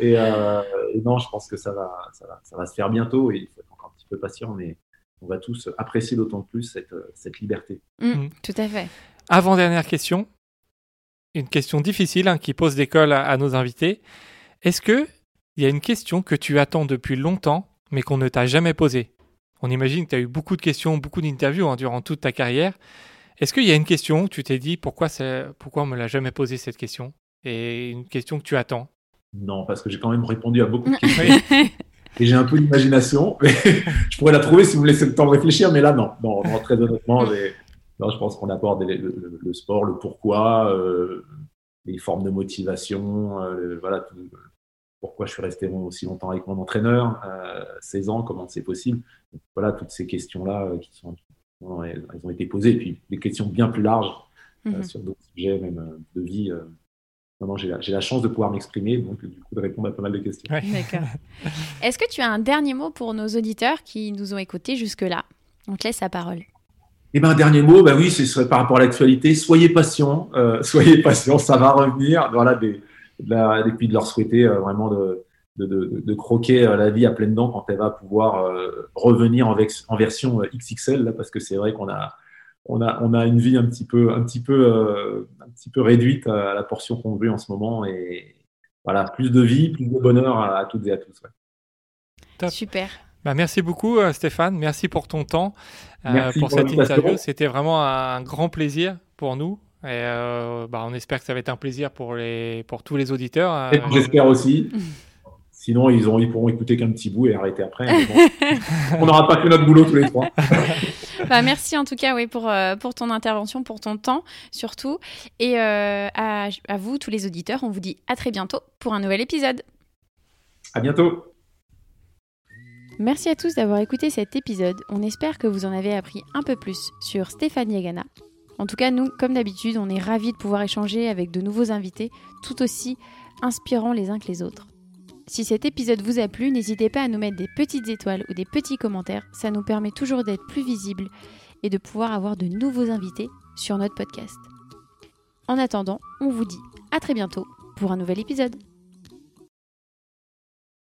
Et, euh, et non, je pense que ça va, ça va, ça va se faire bientôt et il faut être encore un petit peu patient, mais on va tous apprécier d'autant plus cette, cette liberté. Mm, Mm. Tout à fait. Avant-dernière question, une question difficile hein, qui pose des cols à, à nos invités. Est-ce que il y a une question que tu attends depuis longtemps, mais qu'on ne t'a jamais posée On imagine que tu as eu beaucoup de questions, beaucoup d'interviews hein, durant toute ta carrière. Est-ce qu'il y a une question où tu t'es dit pourquoi, pourquoi on me l'a jamais posée cette question? Et une question que tu attends? Non, parce que j'ai quand même répondu à beaucoup de questions et j'ai un peu d'imagination. je pourrais la trouver si vous me laissez le temps de réfléchir, mais là, non. Non, non, très honnêtement, non, je pense qu'on aborde le- le sport, le pourquoi, euh, les formes de motivation, euh, voilà, tout- pourquoi je suis resté aussi longtemps avec mon entraîneur, euh, 16 ans, comment c'est possible. Donc, voilà, toutes ces questions-là euh, qui sont, bon, elles, elles ont été posées, et puis des questions bien plus larges euh, Mhm. sur d'autres sujets, même euh, de vie. euh. Non, non, j'ai la, chance de pouvoir m'exprimer, donc du coup de répondre à pas mal de questions. Ouais. D'accord. Est-ce que tu as un dernier mot pour nos auditeurs qui nous ont écoutés jusque-là? On te laisse la parole. Et ben un dernier mot, bah oui, ce serait par rapport à l'actualité. Soyez patients, euh, soyez patients, ça va revenir. Voilà, des, de la- et puis de leur souhaiter euh, vraiment de, de, de, de croquer euh, la vie à pleines dents quand elle va pouvoir euh, revenir en, vex- en version XXL, là, parce que c'est vrai qu'on a, on a, on a une vie un petit peu, un petit peu, euh, un petit peu réduite à la portion qu'on veut en ce moment. Et voilà, plus de vie, plus de bonheur à, à toutes et à tous. ouais. Top. Super. Bah, merci beaucoup Stéphane, merci pour ton temps, euh, pour pour cette interview. C'était vraiment un grand plaisir pour nous. Et euh, bah, on espère que ça va être un plaisir pour, les, pour tous les auditeurs. euh, Et J'espère aussi. Sinon, ils, ont, ils pourront écouter qu'un petit bout et arrêter après. On n'aura pas fait notre boulot tous les trois. Bah, merci en tout cas oui, pour, euh, pour ton intervention, pour ton temps surtout. Et euh, à, à vous, tous les auditeurs, on vous dit à très bientôt pour un nouvel épisode. À bientôt. Merci à tous d'avoir écouté cet épisode. On espère que vous en avez appris un peu plus sur Stéphane Yagana. En tout cas, nous, comme d'habitude, on est ravis de pouvoir échanger avec de nouveaux invités tout aussi inspirants les uns que les autres. Si cet épisode vous a plu, n'hésitez pas à nous mettre des petites étoiles ou des petits commentaires. Ça nous permet toujours d'être plus visibles et de pouvoir avoir de nouveaux invités sur notre podcast. En attendant, on vous dit à très bientôt pour un nouvel épisode.